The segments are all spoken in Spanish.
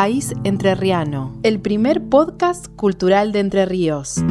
País Entrerriano, el primer podcast cultural de Entre Ríos.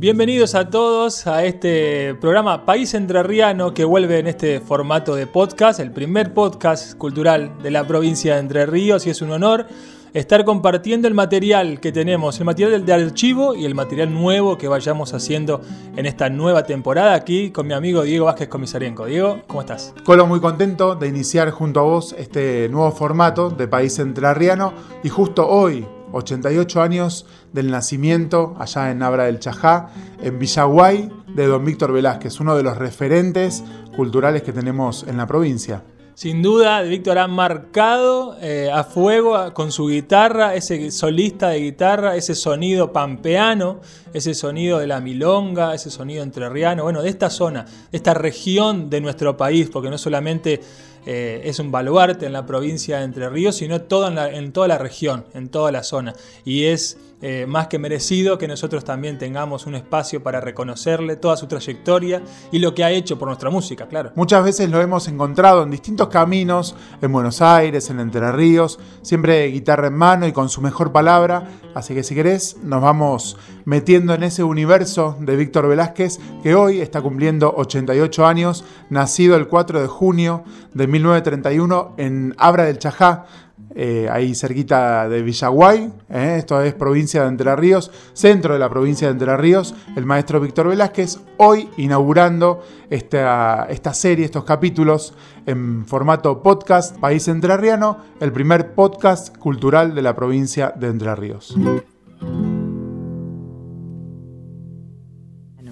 Bienvenidos a todos a este programa País Entrerriano que vuelve en este formato de podcast, el primer podcast cultural de la provincia de Entre Ríos y es un honor estar compartiendo el material que tenemos, el material de archivo y el material nuevo que vayamos haciendo en esta nueva temporada aquí con mi amigo Diego Vázquez Comisarienco. Diego, ¿cómo estás? Colo, muy contento de iniciar junto a vos este nuevo formato de País Entrerriano y justo hoy, 88 años del nacimiento allá en Abra del Chajá, en Villaguay, de don Víctor Velázquez, uno de los referentes culturales que tenemos en la provincia. Sin duda, Víctor ha marcado eh, a fuego con su guitarra, ese solista de guitarra, ese sonido pampeano, ese sonido de la milonga, ese sonido entrerriano, bueno, de esta zona, de esta región de nuestro país, porque no solamente eh, es un baluarte en la provincia de Entre Ríos, sino todo en, toda la región, en toda la zona. Y es eh, más que merecido que nosotros también tengamos un espacio para reconocerle toda su trayectoria y lo que ha hecho por nuestra música, claro. Muchas veces lo hemos encontrado en distintos caminos, en Buenos Aires, en Entre Ríos, siempre guitarra en mano y con su mejor palabra. Así que si querés, nos vamos metiendo en ese universo de Víctor Velázquez, que hoy está cumpliendo 88 años, nacido el 4 de junio de 1931 en Abra del Chajá, eh, ahí cerquita de Villaguay, eh, esto es provincia de Entre Ríos, centro de la provincia de Entre Ríos, el maestro Víctor Velázquez, hoy inaugurando esta, esta serie, estos capítulos en formato podcast País Entrerriano, el primer podcast cultural de la provincia de Entre Ríos.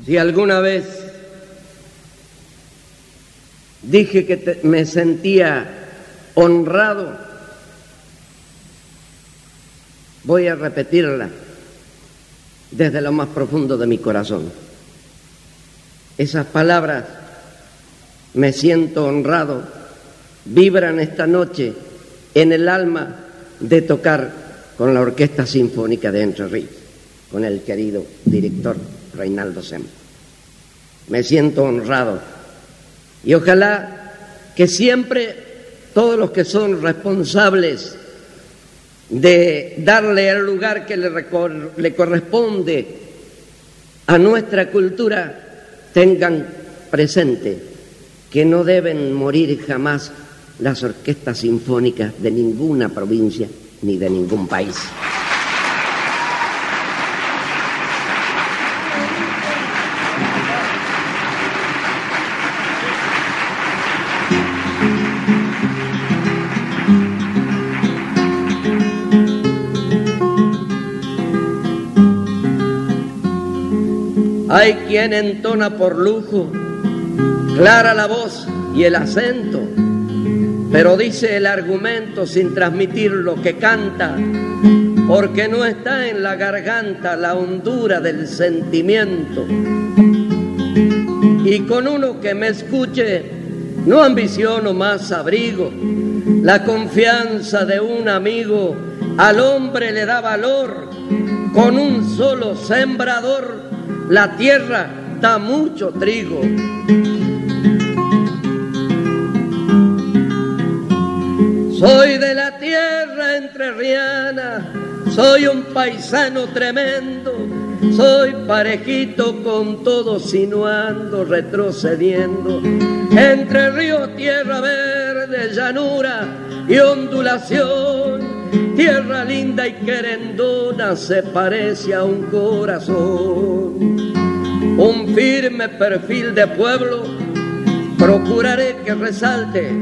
Si alguna vez dije que me sentía honrado Voy a repetirla desde lo más profundo de mi corazón. Esas palabras, me siento honrado, vibran esta noche en el alma de tocar con la Orquesta Sinfónica de Entre Ríos, con el querido director Reinaldo Sem. Me siento honrado y ojalá que siempre todos los que son responsables de darle el lugar que le, corresponde a nuestra cultura, tengan presente que no deben morir jamás las orquestas sinfónicas de ninguna provincia ni de ningún país. Hay quien entona por lujo, clara la voz y el acento, pero dice el argumento sin transmitir lo que canta, porque no está en la garganta la hondura del sentimiento. Y con uno que me escuche, no ambiciono más abrigo, la confianza de un amigo al hombre le da valor, con un solo sembrador la tierra da mucho trigo. Soy de la tierra entrerriana, soy un paisano tremendo, soy parejito con todo sinuando, retrocediendo. Entre río, tierra verde, llanura y ondulación, tierra linda y querendona se parece a un corazón un firme perfil de pueblo, procuraré que resalte.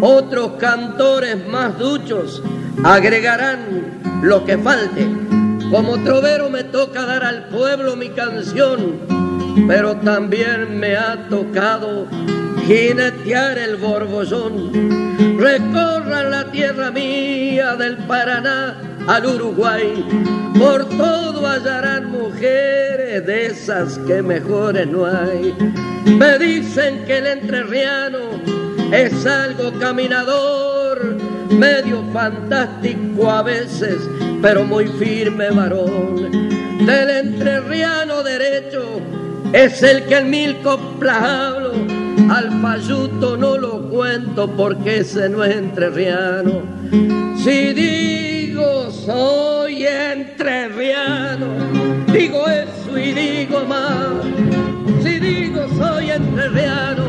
Otros cantores más duchos agregarán lo que falte. Como trovero me toca dar al pueblo mi canción, pero también me ha tocado jinetear el borbollón. Recorran la tierra mía del Paraná al Uruguay. Por todo hallarán mujeres de esas que mejores no hay. Me dicen que el entrerriano es algo caminador, medio fantástico a veces, pero muy firme varón. Del entrerriano derecho es el que en mil coplas hablo al falluto no lo cuento porque ese no es entrerriano. Si digo soy entrerriano, digo eso y digo más. Si digo soy entrerriano,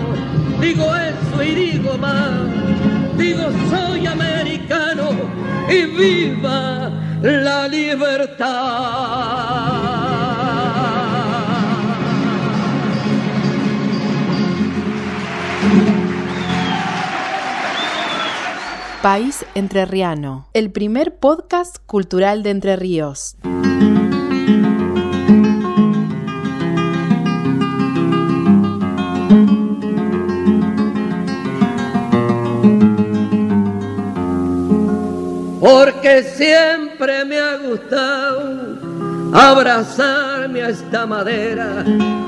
digo eso y digo más. Digo soy americano y viva la libertad. País Entrerriano, el primer podcast cultural de Entre Ríos. Porque siempre me ha gustado abrazarme a esta madera.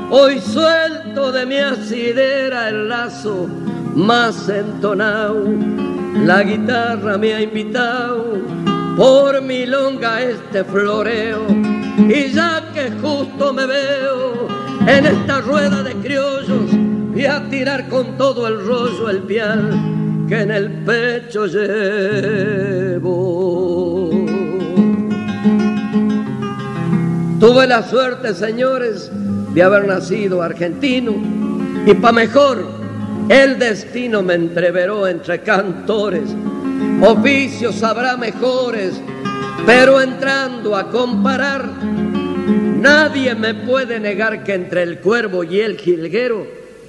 Hoy suelto de mi asidera el lazo más entonado la guitarra me ha invitado por mi longa este floreo y ya que justo me veo en esta rueda de criollos y a tirar con todo el rollo el pial que en el pecho llevo. Tuve la suerte, señores, de haber nacido argentino y pa' mejor el destino me entreveró entre cantores, oficios habrá mejores, pero entrando a comparar, nadie me puede negar que entre el cuervo y el jilguero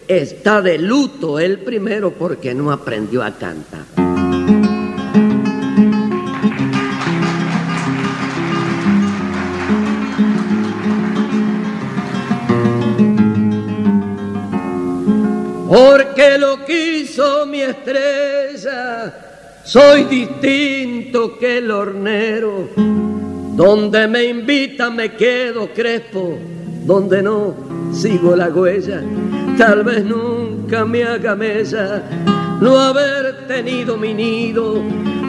está de luto el primero porque no aprendió a cantar. Porque lo quiso mi estrella, soy distinto que el hornero, donde me invita me quedo crespo, donde no sigo la huella, tal vez nunca me haga mella. No haber tenido mi nido,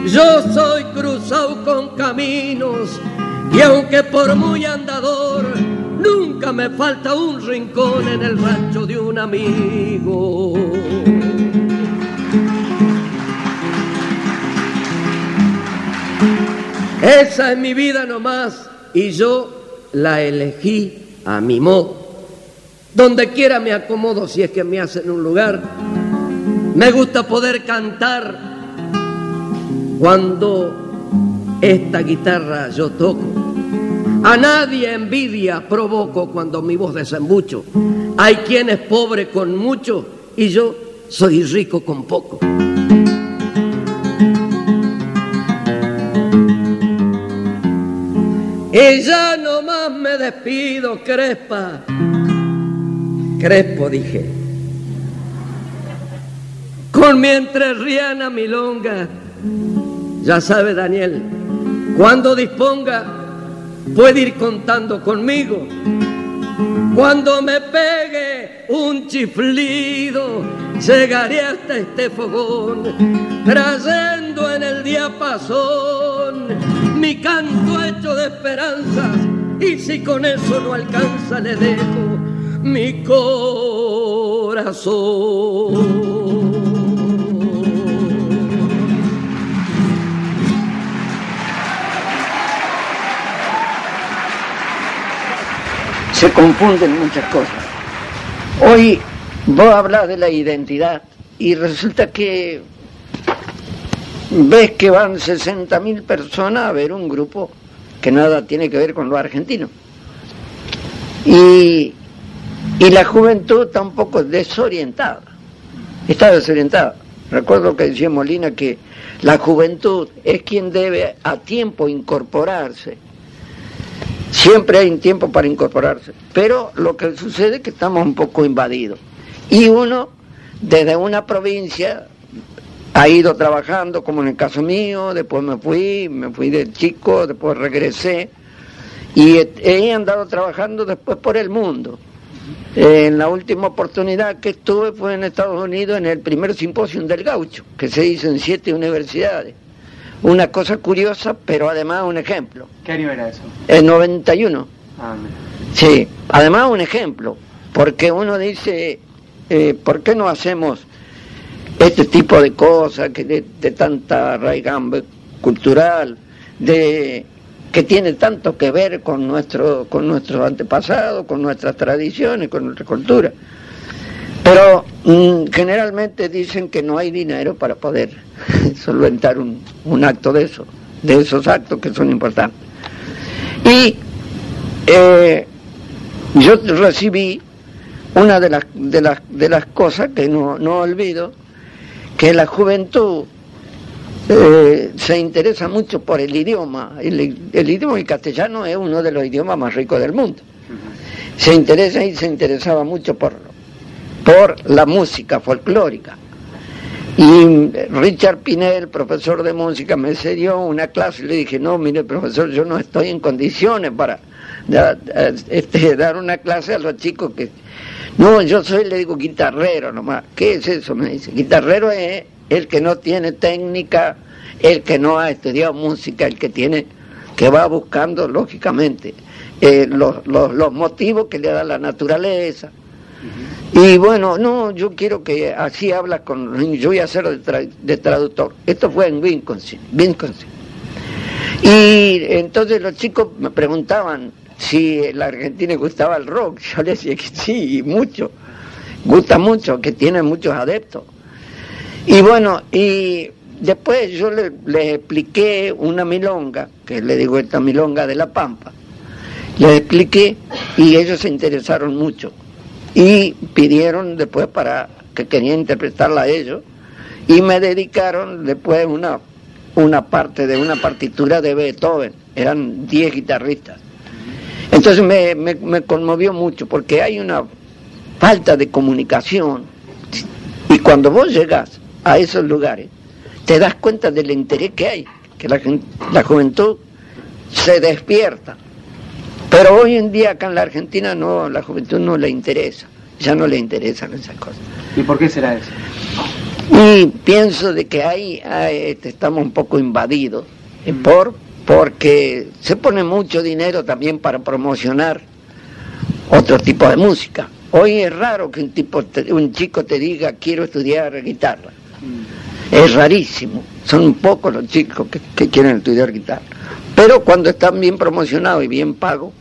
yo soy cruzado con caminos. Y aunque por muy andador, Nunca me falta un rincón en el rancho de un amigo. Esa es mi vida nomás y yo la elegí a mi modo. Donde quiera me acomodo si es que me hacen un lugar. Me gusta poder cantar cuando esta guitarra yo toco. A nadie envidia provoco cuando mi voz desembucho. Hay quien es pobre con mucho y yo soy rico con poco. Y ya nomás me despido, Crespa. Crespo, dije. Con mi entrerriana milonga. Ya sabe, Daniel, cuando disponga puede ir contando conmigo. Cuando me pegue un chiflido, llegaré hasta este fogón, trayendo en el diapasón mi canto hecho de esperanzas. Y si con eso no alcanza, le dejo mi corazón. Se confunden muchas cosas. Hoy vos hablas de la identidad y resulta que ves que van 60.000 personas a ver un grupo que nada tiene que ver con lo argentino. Y, y la juventud está un poco desorientada, está desorientada. Recuerdo que decía Molina que la juventud es quien debe a tiempo incorporarse Siempre hay un tiempo para incorporarse, pero lo que sucede es que estamos un poco invadidos. Y uno, desde una provincia, ha ido trabajando, como en el caso mío, después me fui, me fui de chico, después regresé, y he andado trabajando después por el mundo. En la última oportunidad que estuve fue en Estados Unidos en el primer simposio del gaucho, que se hizo en siete universidades una cosa curiosa, pero además un ejemplo. ¿Qué año era eso? El 91. Ah, sí, además un ejemplo, porque uno dice, eh, ¿por qué no hacemos este tipo de cosas que de, tanta raigambre cultural, de que tiene tanto que ver con nuestro, con nuestros antepasados, con nuestras tradiciones, con nuestra cultura? Pero mm, generalmente dicen que no hay dinero para poder solventar un, un acto de eso, de esos actos que son importantes. Y eh, yo recibí una de las, de las, de las cosas que no, no olvido, que la juventud eh, se interesa mucho por el idioma. El, el idioma castellano es uno de los idiomas más ricos del mundo. Se interesa y se interesaba mucho por, por la música folclórica. Y Richard Pinel, profesor de música, me cedió una clase y le dije, no, mire profesor, yo no estoy en condiciones para este, dar una clase a los chicos que... No, yo soy, le digo, guitarrero nomás. ¿Qué es eso? Me dice, guitarrero es el que no tiene técnica, el que no ha estudiado música, el que tiene, que va buscando, lógicamente, eh, los, los motivos que le da la naturaleza, y bueno, no, yo quiero que así habla con yo voy a ser de, traductor. Esto fue en Wisconsin, Wisconsin. Y entonces los chicos me preguntaban si la Argentina gustaba el rock. Yo les decía que sí, mucho. Gusta mucho, que tiene muchos adeptos. Y bueno, y después yo les expliqué una milonga, que le digo esta milonga de La Pampa. Les expliqué y ellos se interesaron mucho y pidieron después para que quería interpretarla a ellos y me dedicaron después una, una parte de una partitura de Beethoven, eran 10 guitarristas. Entonces me, me, conmovió mucho porque hay una falta de comunicación. Y cuando vos llegas a esos lugares te das cuenta del interés que hay, que la, la juventud se despierta pero hoy en día acá en la Argentina no, la juventud no le interesa, ya no le interesan esas cosas. ¿Y por qué será eso? Y pienso de que ahí, este, estamos un poco invadidos, eh, mm. por, porque se pone mucho dinero también para promocionar otro tipo de música. Hoy es raro que un, tipo un chico te diga quiero estudiar guitarra. Mm. Es rarísimo. Son pocos los chicos que quieren estudiar guitarra. Pero cuando están bien promocionados y bien pagos,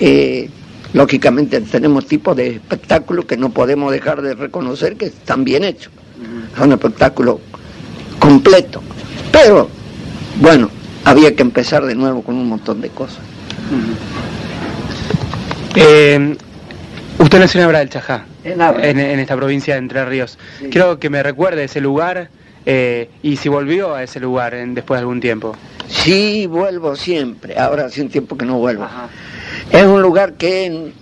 eh, lógicamente tenemos tipos de espectáculos que no podemos dejar de reconocer que están bien hechos. Son espectáculos completos. Pero, bueno, había que empezar de nuevo con un montón de cosas. Eh, usted nació en Abra del Chajá, en, esta provincia de Entre Ríos. Quiero que me recuerde ese lugar eh, y si volvió a ese lugar después de algún tiempo. Sí, vuelvo siempre. Ahora hace un tiempo que no vuelvo. Es un lugar que,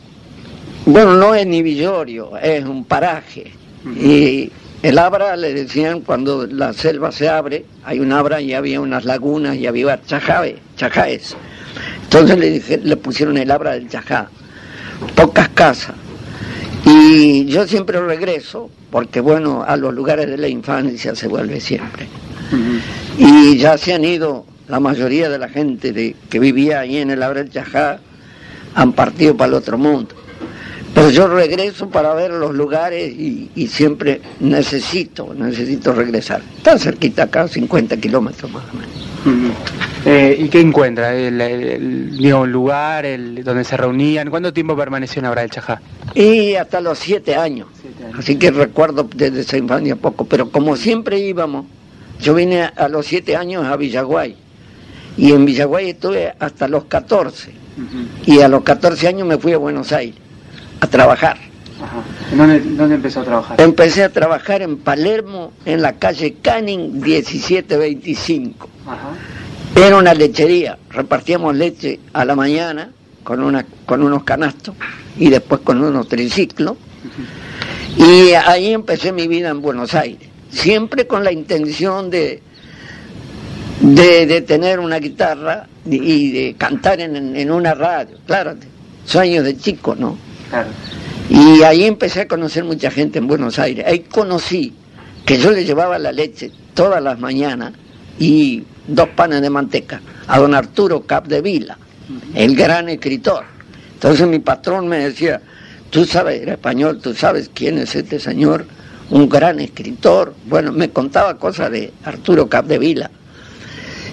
bueno, no es ni villorio, es un paraje. Y el Abra le decían cuando la selva se abre, hay un Abra y había unas lagunas y había chajabe, chajaes. Entonces le, le pusieron el Abra del Chajá. Pocas casas. Y yo siempre regreso, porque bueno, a los lugares de la infancia se vuelve siempre. Y ya se han ido la mayoría de la gente de, que vivía ahí en el Abrel Chajá han partido para el otro mundo. Pero yo regreso para ver los lugares y, siempre necesito, necesito regresar. Está cerquita acá, 50 kilómetros más o menos. Eh, ¿Y qué encuentra? ¿El, lugar el, donde se reunían? ¿Cuánto tiempo permaneció en Abra Chajá? Y hasta los siete años. Así que recuerdo desde esa infancia poco. Pero como siempre íbamos, yo vine a los siete años a Villaguay y en Villaguay estuve hasta los 14. Y a los 14 años me fui a Buenos Aires a trabajar. ¿Dónde, empezó a trabajar? Empecé a trabajar en Palermo, en la calle Canning 1725. Era una lechería, repartíamos leche a la mañana con, una, con unos canastos y después con unos triciclos. Y ahí empecé mi vida en Buenos Aires, siempre con la intención de, de, tener una guitarra y de cantar en, una radio, claro, sueños de chico, ¿no? Claro. Y ahí empecé a conocer mucha gente en Buenos Aires. Ahí conocí que yo le llevaba la leche todas las mañanas y dos panes de manteca a don Arturo Capdevila, el gran escritor. Entonces mi patrón me decía, tú sabes, era español, tú sabes quién es este señor, un gran escritor. Bueno, me contaba cosas de Arturo Capdevila.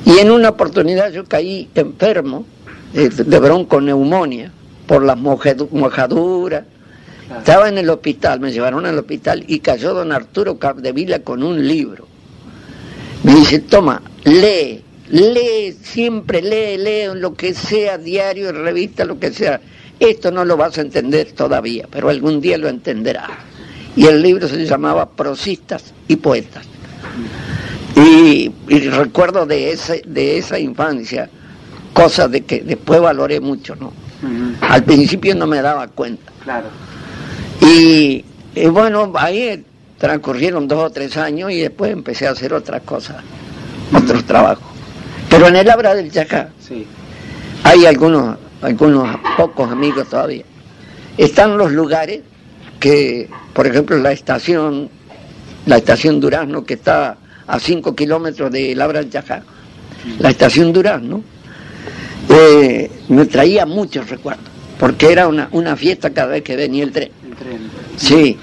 Y en una oportunidad yo caí enfermo eh, de bronconeumonía por las mojaduras. Estaba en el hospital, me llevaron al hospital y cayó don Arturo Capdevila con un libro. Me dice, toma, lee, lee, siempre lee, lee lo que sea, diario, revista, lo que sea. Esto no lo vas a entender todavía, pero algún día lo entenderás. Y el libro se llamaba Prosistas y Poetas. Y, recuerdo de, ese, de esa infancia cosas de que después valoré mucho, ¿no? Al principio no me daba cuenta. Claro. Y, bueno, ahí transcurrieron dos o tres años y después empecé a hacer otras cosas, otros trabajos. Pero en el Abra del Chacá sí. hay algunos algunos pocos amigos todavía. Están los lugares que, por ejemplo, la estación, la estación Durazno, que está a 5 kilómetros de Labra Chajá, la estación Durazno, eh, me traía muchos recuerdos, porque era una, una fiesta cada vez que venía el tren. El tren. Sí,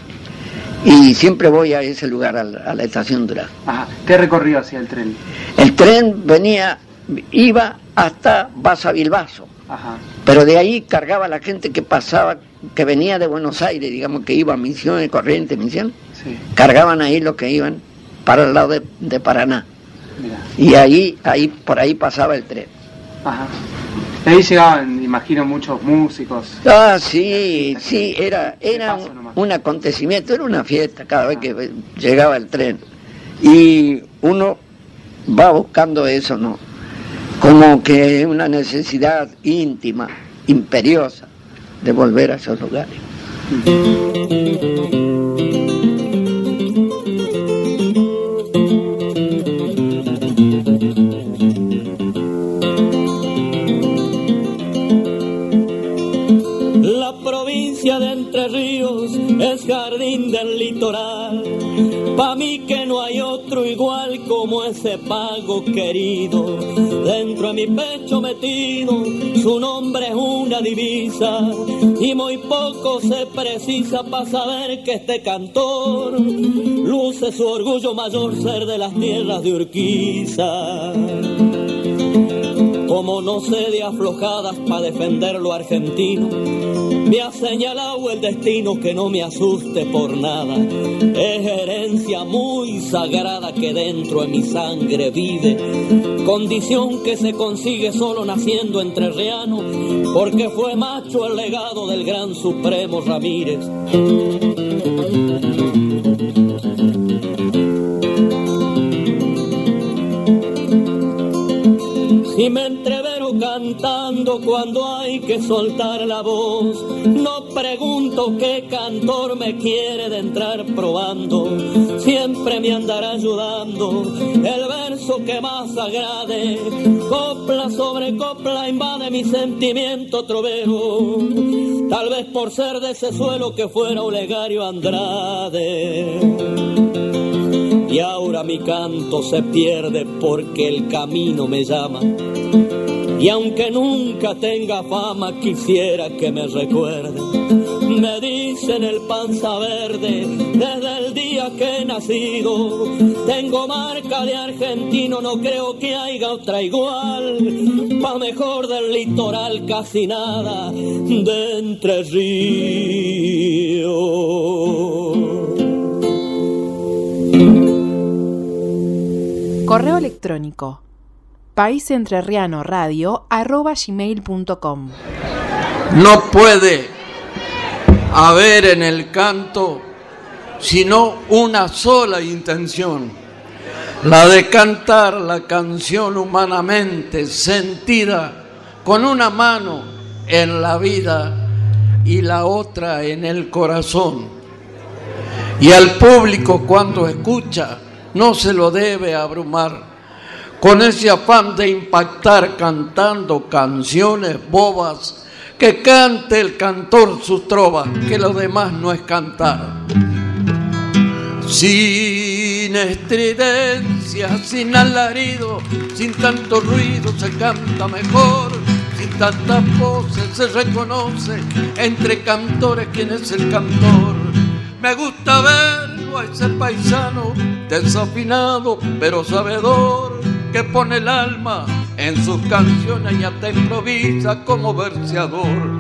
y siempre voy a ese lugar, a la, estación Durazno. ¿Qué recorrió hacia el tren? El tren venía, iba hasta Baza Bilbaso. Pero de ahí cargaba la gente que pasaba, que venía de Buenos Aires, digamos que iba a Misiones, Corrientes, Misión, cargaban ahí los que iban para el lado de, Paraná. Y ahí, ahí, por ahí pasaba el tren. Ajá. Ahí llegaban, imagino, muchos músicos. Ah, sí, sí, era, era un, acontecimiento, era una fiesta cada vez que llegaba el tren. Y uno va buscando eso, ¿no? como que una necesidad íntima, imperiosa, de volver a esos lugares. Litoral, pa' mí que no hay otro igual como ese pago querido. Dentro de mi pecho metido, su nombre es una divisa. Y muy poco se precisa para saber que este cantor luce su orgullo mayor ser de las tierras de Urquiza como no sé de aflojadas para defender lo argentino. Me ha señalado el destino que no me asuste por nada. Es herencia muy sagrada que dentro de mi sangre vive. Condición que se consigue solo naciendo entre reanos, porque fue macho el legado del gran Supremo Ramírez. Y me entrevero cantando cuando hay que soltar la voz. No pregunto qué cantor me quiere de entrar probando, siempre me andará ayudando el verso que más agrade. Copla sobre copla invade mi sentimiento trovero, tal vez por ser de ese suelo que fuera Olegario Andrade. Y ahora mi canto se pierde porque el camino me llama. Y aunque nunca tenga fama, quisiera que me recuerde. Me dicen el panza verde desde el día que he nacido. Tengo marca de argentino, no creo que haya otra igual. Pa' mejor del litoral casi nada de entre ríos. Correo electrónico paisentrerrianoradio.com No puede haber en el canto sino una sola intención, la de cantar la canción humanamente sentida con una mano en la vida y la otra en el corazón. Y al público cuando escucha, no se lo debe abrumar con ese afán de impactar cantando canciones bobas, que cante el cantor sus trovas, que lo demás no es cantar. Sin estridencia, sin alarido, sin tanto ruido se canta mejor sin tantas voces se reconoce entre cantores quién es el cantor. Me gusta verlo a ese paisano desafinado pero sabedor que pone el alma en sus canciones y hasta improvisa como verseador.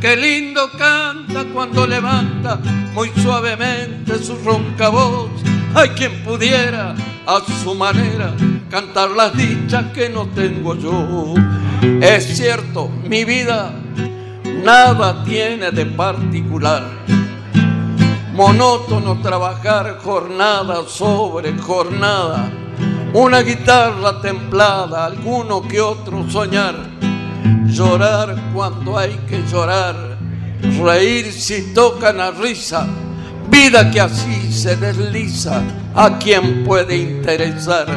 Qué lindo canta cuando levanta muy suavemente su ronca voz. Hay quien pudiera a su manera cantar las dichas que no tengo yo. Es cierto, mi vida nada tiene de particular. Monótono trabajar jornada sobre jornada. Una guitarra templada, alguno que otro soñar. Llorar cuando hay que llorar. Reír si tocan a risa. Vida que así se desliza. A quien puede interesar.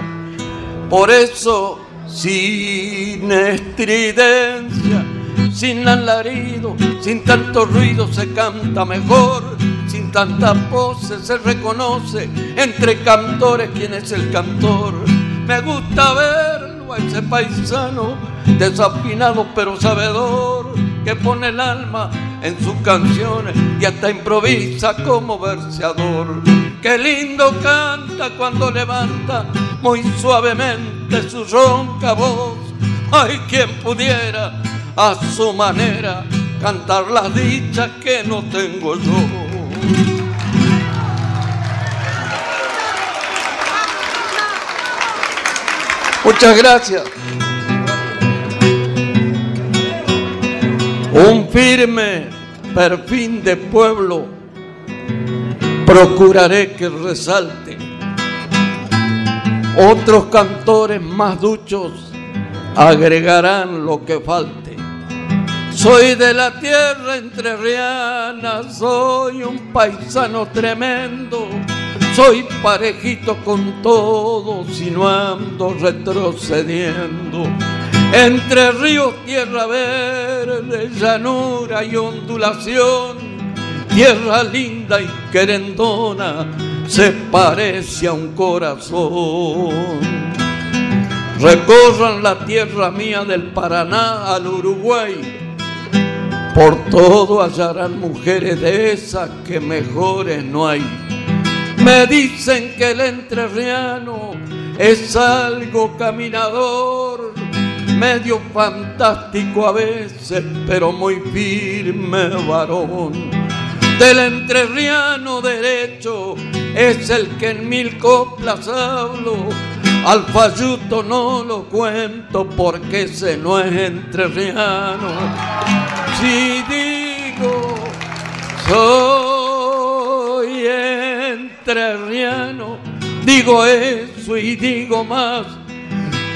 Por eso sin estridencia, sin alarido, sin tanto ruido se canta mejor, sin tantas voces se reconoce entre cantores quién es el cantor. Me gusta verlo a ese paisano desafinado pero sabedor que pone el alma en sus canciones y hasta improvisa como verseador. Qué lindo canta cuando levanta muy suavemente su ronca voz. Hay quien pudiera a su manera cantar las dichas que no tengo yo. Muchas gracias. Un firme perfil de pueblo procuraré que resalte. Otros cantores más duchos agregarán lo que falte. Soy de la tierra entrerriana, soy un paisano tremendo, soy parejito con todos y no ando retrocediendo. Entre ríos, tierra verde, llanura y ondulación, tierra linda y querendona, se parece a un corazón. Recorran la tierra mía del Paraná al Uruguay, por todo hallarán mujeres de esas que mejores no hay. Me dicen que el entrerriano es algo caminador, medio fantástico a veces, pero muy firme varón. Del entrerriano derecho es el que en mil coplas hablo. Al falluto no lo cuento porque ese no es entrerriano. Si digo soy entrerriano, digo eso y digo más.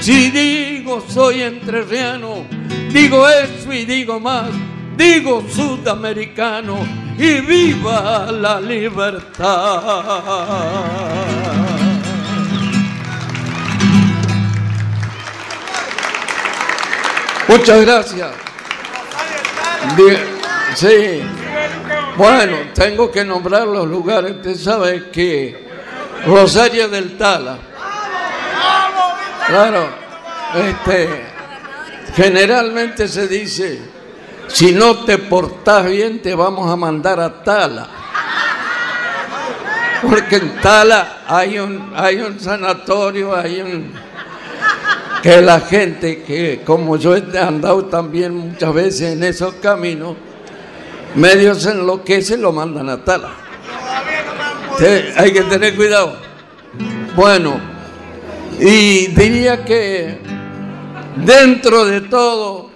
Si digo soy entrerriano, digo eso y digo más. Digo sudamericano y viva la libertad. Muchas gracias. Sí. Bueno, tengo que nombrar los lugares. Usted sabe que Rosario del Tala. Claro, este, generalmente se dice, si no te portás bien te vamos a mandar a Tala. Porque en Tala hay un, hay un sanatorio, hay un que la gente que como yo he andado también muchas veces en esos caminos, medios se enloquecen lo mandan a Tala. Te- hay que tener cuidado. Bueno, y diría que dentro de todo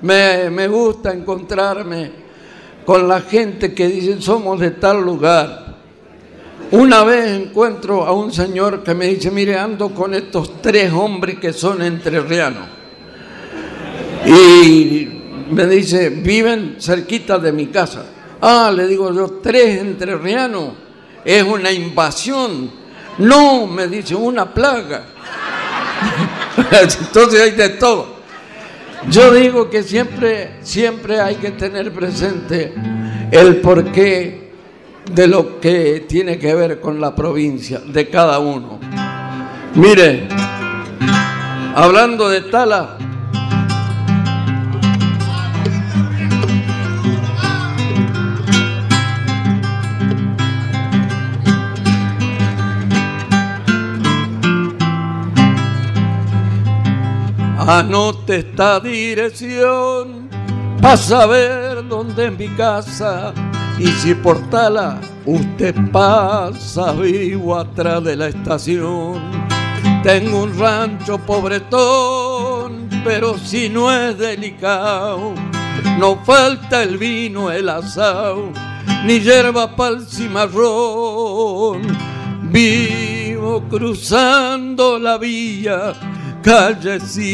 me, me gusta encontrarme con la gente que dice somos de tal lugar. Una vez encuentro a un señor que me dice, mire, ando con estos tres hombres que son entrerrianos. Y me dice, viven cerquita de mi casa. Ah, le digo yo, tres entrerrianos. Es una invasión. No, me dice, una plaga. Entonces hay de todo. Yo digo que siempre, siempre hay que tener presente el porqué de lo que tiene que ver con la provincia, de cada uno. Mire, hablando de Tala, Anote esta dirección para saber dónde es mi casa y si por tala usted pasa vivo atrás de la estación. Tengo un rancho pobretón, pero si no es delicado, no falta el vino, el asado, ni hierba pa'l cimarrón. Vivo cruzando la vía, calle sin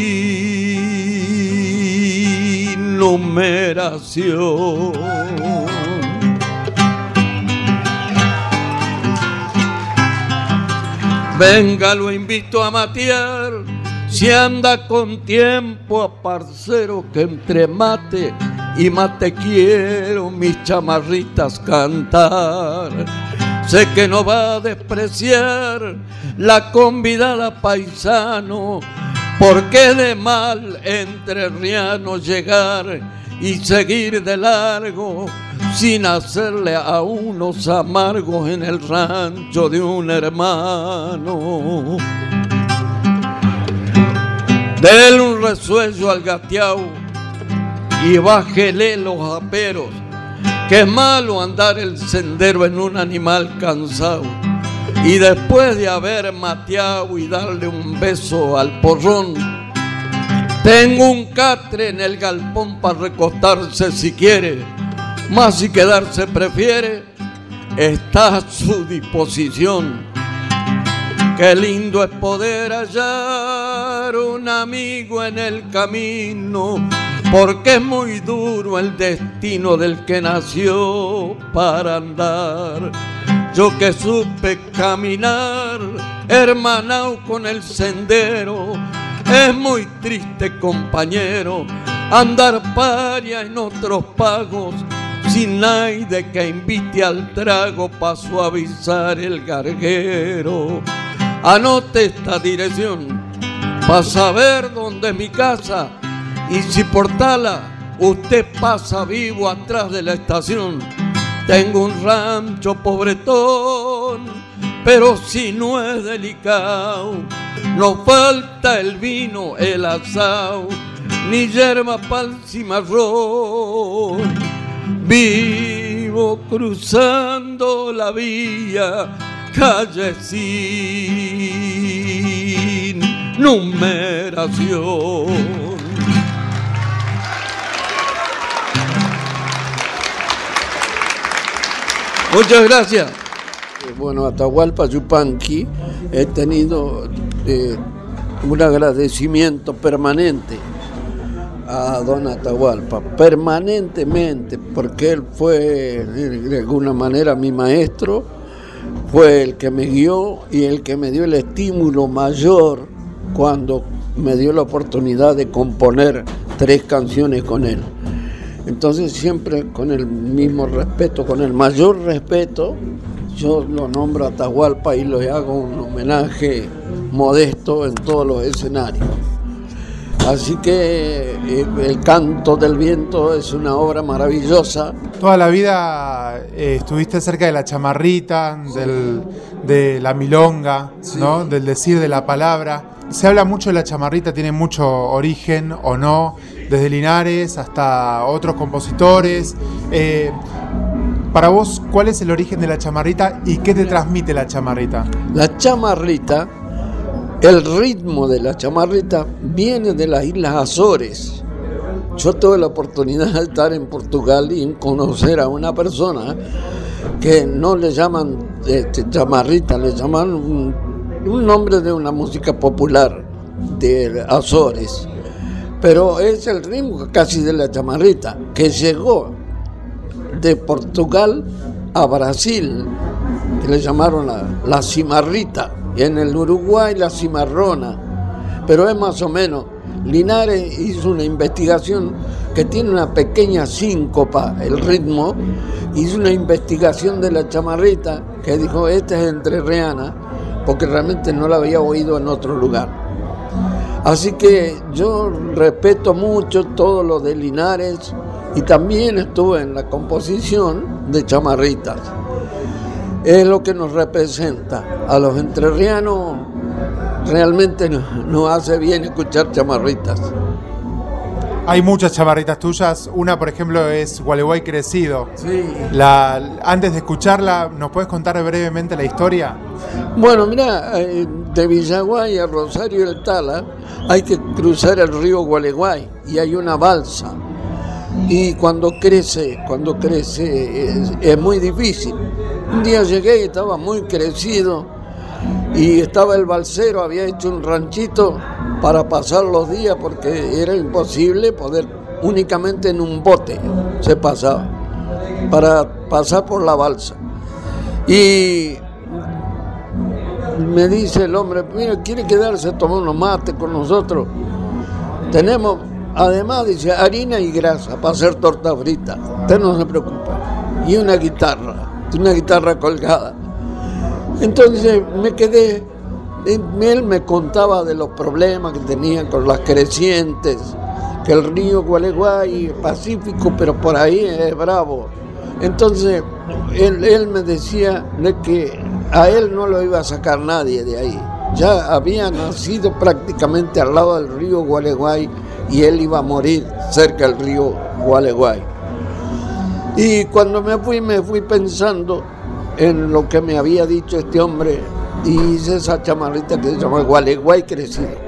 numeración. Venga, lo invito a matear. Si anda con tiempo a parcero que entre mate y mate quiero mis chamarritas cantar. Sé que no va a despreciar la convidada paisano, porque de mal entre llegar y seguir de largo sin hacerle a unos amargos en el rancho de un hermano. Del un resuello al gateao y bájele los aperos, que es malo andar el sendero en un animal cansado. Y después de haber mateado y darle un beso al porrón, tengo un catre en el galpón para recostarse si quiere, más si quedarse prefiere, está a su disposición. Qué lindo es poder hallar un amigo en el camino, porque es muy duro el destino del que nació para andar. Yo que supe caminar, hermanao con el sendero, es muy triste compañero andar paria en otros pagos sin nadie que invite al trago para suavizar el garguero. Anote esta dirección para saber dónde es mi casa y si por tala usted pasa vivo atrás de la estación. Tengo un rancho pobretón, pero si no es delicado, no falta el vino, el asado, ni yerba pa'l cimarrón. Vivo cruzando la vía, calle sin numeración. Muchas gracias. Eh, Bueno, Atahualpa Yupanqui he tenido eh, un agradecimiento permanente a don Atahualpa, permanentemente, porque él fue de alguna manera mi maestro, fue el que me guió y el que me dio el estímulo mayor cuando me dio la oportunidad de componer tres canciones con él. Entonces siempre con el mismo respeto, con el mayor respeto, yo lo nombro Atahualpa y le hago un homenaje modesto en todos los escenarios. Así que eh, El canto del viento es una obra maravillosa. Toda la vida eh, estuviste cerca de la chamarrita, del- de la milonga, ¿no? del decir de la palabra. Se habla mucho de la chamarrita, tiene mucho origen o no, desde Linares hasta otros compositores. Eh, para vos, ¿cuál es el origen de la chamarrita y qué te transmite la chamarrita? La chamarrita, el ritmo de la chamarrita viene de las Islas Azores. Yo tuve la oportunidad de estar en Portugal y conocer a una persona que no le llaman este, chamarrita, le llaman un, nombre de una música popular de Azores. Pero es el ritmo casi de la chamarrita, que llegó de Portugal a Brasil, que le llamaron la, la cimarrita, en el Uruguay la cimarrona, pero es más o menos. Linares hizo una investigación que tiene una pequeña síncopa, el ritmo, hizo una investigación de la chamarrita que dijo, esta es entrerriana, porque realmente no la había oído en otro lugar. Así que yo respeto mucho todo lo de Linares y también estuve en la composición de chamarritas. Es lo que nos representa. A los entrerrianos realmente nos hace bien escuchar chamarritas. Hay muchas chamarritas tuyas. Una, por ejemplo, es Gualeguay Crecido. Sí. La, antes de escucharla, ¿nos puedes contar brevemente la historia? Bueno, mira, eh, de Villaguay a Rosario del Tala hay que cruzar el río Gualeguay y hay una balsa. Y cuando crece, cuando crece es, es muy difícil. Un día llegué y estaba muy crecido y estaba el balsero, había hecho un ranchito para pasar los días porque era imposible poder únicamente en un bote se pasaba para pasar por la balsa. Y me dice el hombre, mira, quiere quedarse a tomar unos mates con nosotros. Tenemos, además, dice, harina y grasa para hacer torta frita. Usted no se preocupa. Y una guitarra, una guitarra colgada. Entonces me quedé, él me contaba de los problemas que tenían con las crecientes, que el río Gualeguay es pacífico, pero por ahí es bravo. Entonces él, él me decía de que a él no lo iba a sacar nadie de ahí. Ya había nacido prácticamente al lado del río Gualeguay y él iba a morir cerca del río Gualeguay. Y cuando me fui, me fui pensando en lo que me había dicho este hombre y hice esa chamarrita que se llama Gualeguay Crecido.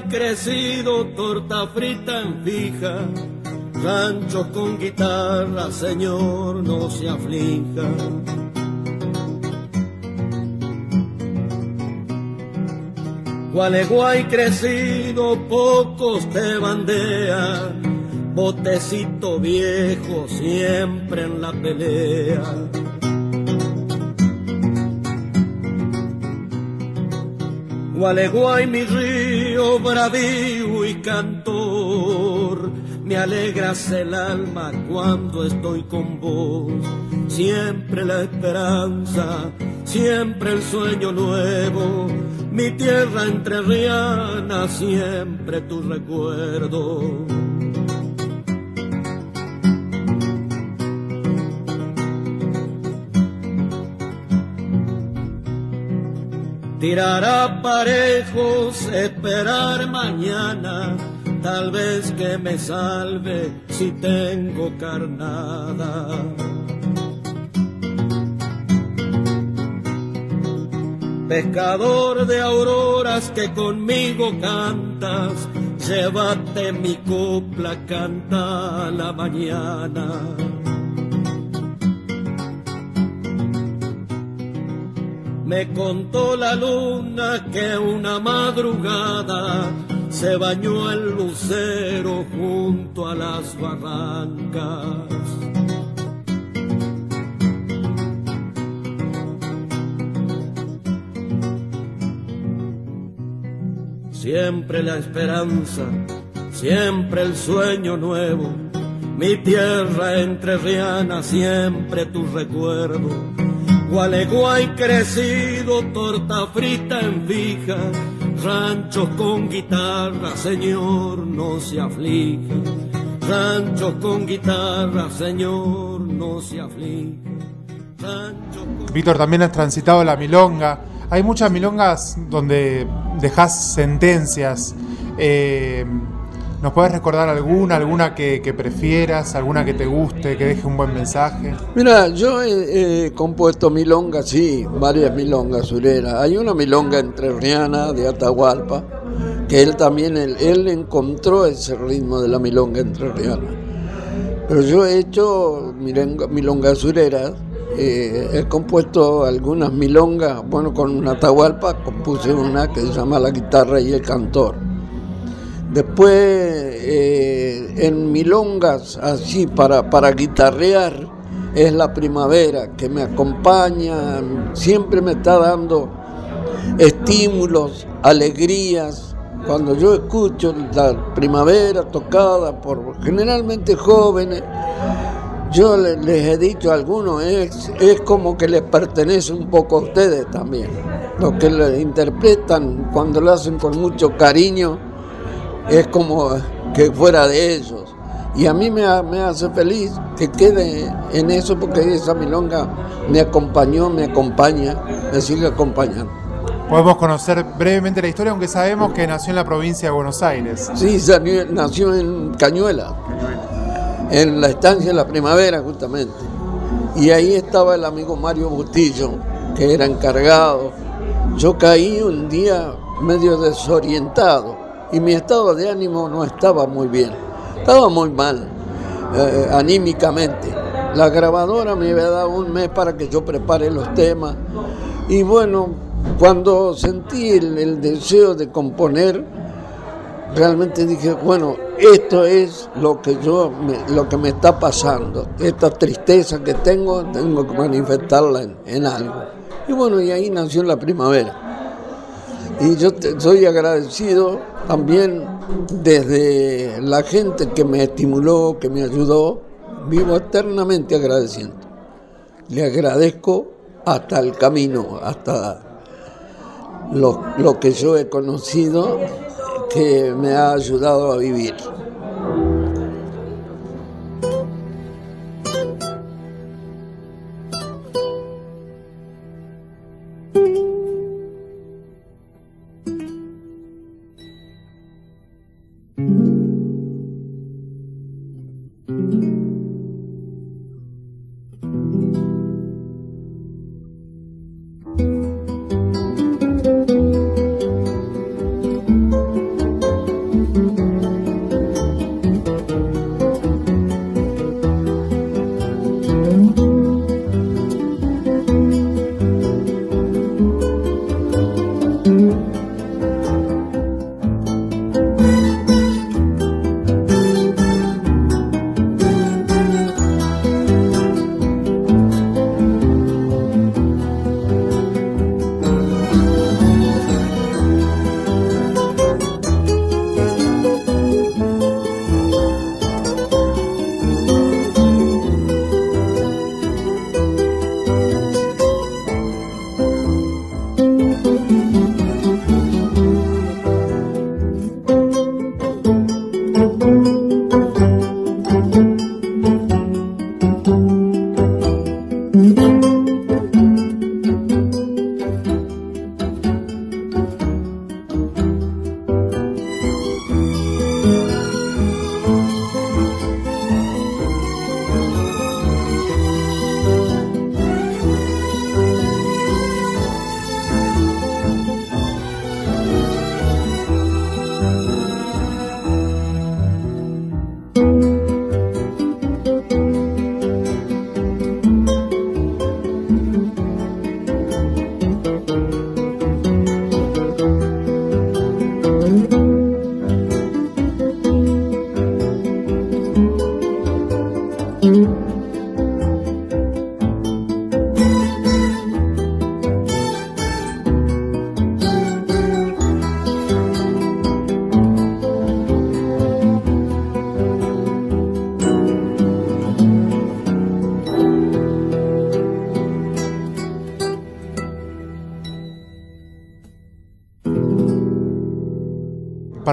Crecido, torta frita en fija, ranchos con guitarra, señor, no se aflija. Gualeguay crecido, pocos te bandean, botecito viejo siempre en la pelea. Gualeguay, mi río bravío y cantor, me alegras el alma cuando estoy con vos. Siempre la esperanza, siempre el sueño nuevo, mi tierra entrerriana, siempre tu recuerdo. Tirar parejos, esperar mañana, tal vez que me salve si tengo carnada. Pescador de auroras que conmigo cantas, llévate mi copla, canta la mañana. Me contó la luna que una madrugada se bañó el lucero junto a las barrancas. Siempre la esperanza, siempre el sueño nuevo, mi tierra entrerriana, siempre tu recuerdo Gualeguay crecido, torta frita en fija, ranchos con guitarra, señor, no se aflige. Ranchos con guitarra, señor, no se aflige. Víctor, también has transitado la milonga. Hay muchas milongas donde dejas sentencias. Eh, ¿Nos puedes recordar alguna, alguna que, prefieras, alguna que te guste, que deje un buen mensaje? Mira, yo he, compuesto milongas, sí, varias milongas sureras. Hay una milonga entrerriana de Atahualpa, que él también, él, encontró ese ritmo de la milonga entrerriana. Pero yo he hecho milongas sureras, eh, he compuesto algunas milongas, bueno, con Atahualpa compuse una que se llama La guitarra y el cantor Después eh, en milongas, así para, para guitarrear, es la primavera que me acompaña, siempre me está dando estímulos, alegrías cuando yo escucho la primavera tocada por generalmente jóvenes, yo les he dicho a algunos, es, es como que les pertenece un poco a ustedes también. Lo que le interpretan cuando lo hacen con mucho cariño es como que fuera de ellos. Y a mí me, me hace feliz que quede en eso porque esa milonga me acompañó, me acompaña, me sigue acompañando. Podemos conocer brevemente la historia, aunque sabemos que nació en la provincia de Buenos Aires. Sí, nació en Cañuela, en la estancia de la primavera justamente. Y ahí estaba el amigo Mario Bustillo, que era encargado. Yo caí un día medio desorientado y mi estado de ánimo no estaba muy bien, estaba muy mal eh, anímicamente. La grabadora me había dado un mes para que yo prepare los temas y bueno, cuando sentí el, deseo de componer, realmente dije, bueno, esto es lo que yo lo que me está pasando, esta tristeza que tengo, tengo que manifestarla en, algo. Y bueno, y ahí nació la primavera. Y yo soy agradecido también desde la gente que me estimuló, que me ayudó, vivo eternamente agradeciendo. Le agradezco hasta el camino, hasta lo, lo que yo he conocido que me ha ayudado a vivir.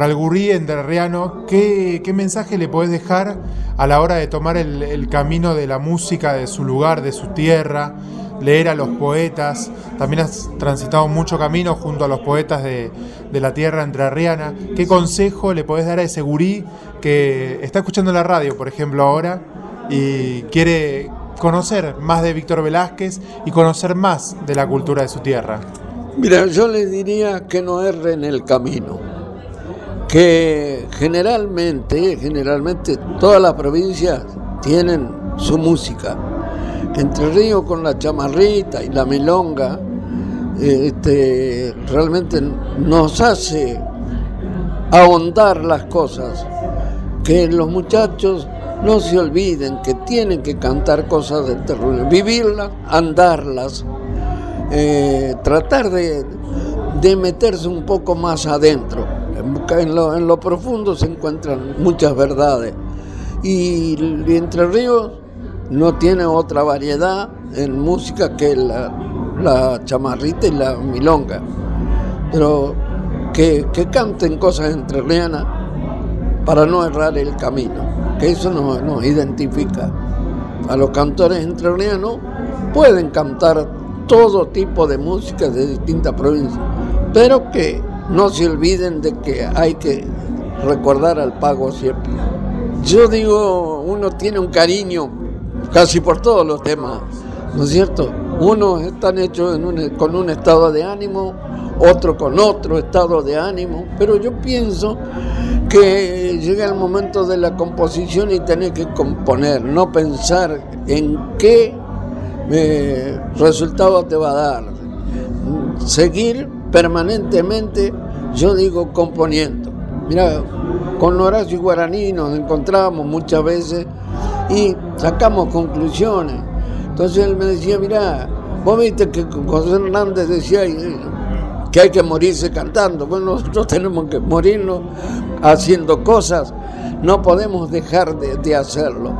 El gurí entrerriano, ¿qué, ¿qué mensaje le podés dejar a la hora de tomar el, camino de la música, de su lugar, de su tierra, leer a los poetas? También has transitado mucho camino junto a los poetas de, la tierra entrerriana. ¿Qué consejo le podés dar a ese gurí que está escuchando la radio, por ejemplo, ahora y quiere conocer más de Víctor Velázquez y conocer más de la cultura de su tierra? Mira, yo le diría que no erre en el camino que generalmente, generalmente todas las provincias tienen su música. Entre Río con la chamarrita y la milonga, este, realmente nos hace ahondar las cosas, que los muchachos no se olviden que tienen que cantar cosas del terror, vivirlas, andarlas, eh, tratar de, de meterse un poco más adentro En lo, en lo profundo se encuentran muchas verdades. Y, Entre Ríos no tiene otra variedad en música que la, la chamarrita y la milonga. Pero que, que canten cosas entrerrianas para no errar el camino, que eso nos, nos identifica. A los cantores entrerrianos pueden cantar todo tipo de música de distintas provincias, pero que no se olviden de que hay que recordar al pago siempre. Yo digo, uno tiene un cariño casi por todos los temas, ¿no es cierto? Unos están hechos con un estado de ánimo, otro con otro estado de ánimo, pero yo pienso que llega el momento de la composición y tener que componer, no pensar en qué eh, resultado te va a dar. Seguir permanentemente, yo digo, componiendo. Mira, con Horacio Guaraní nos encontramos muchas veces y sacamos conclusiones. Entonces él me decía, mira, vos viste que José Hernández decía que hay que morirse cantando. Bueno, nosotros tenemos que morirnos haciendo cosas, no podemos dejar de, de hacerlo.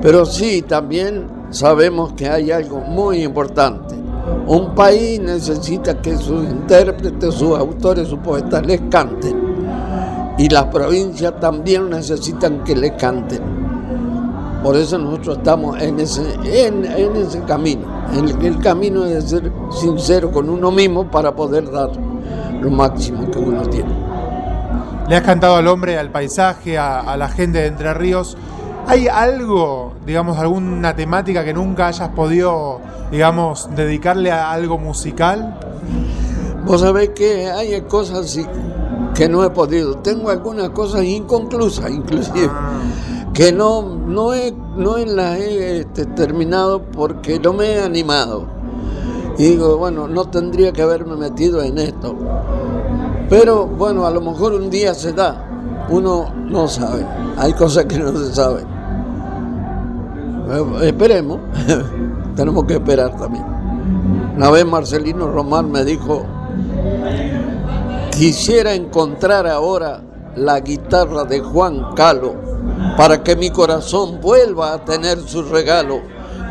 Pero sí, también sabemos que hay algo muy importante. Un país necesita que sus intérpretes, sus autores, sus poetas les canten. Y las provincias también necesitan que les canten. Por eso nosotros estamos en ese, en, ese camino. En el, el, camino de ser sincero con uno mismo para poder dar lo máximo que uno tiene. Le has cantado al hombre, al paisaje, a, a la gente de Entre Ríos. ¿Hay algo, digamos, alguna temática que nunca hayas podido, digamos, dedicarle a algo musical? Vos sabés que hay cosas que no he podido. Tengo algunas cosas inconclusas, inclusive, ah. que no, no, he, no las he este, terminado porque no me he animado. Y digo, bueno, no tendría que haberme metido en esto. Pero bueno, a lo mejor un día se da. Uno no sabe. Hay cosas que no se saben. Eh, esperemos, tenemos que esperar también. Una vez Marcelino Román me dijo, quisiera encontrar ahora la guitarra de Juan Calo para que mi corazón vuelva a tener su regalo,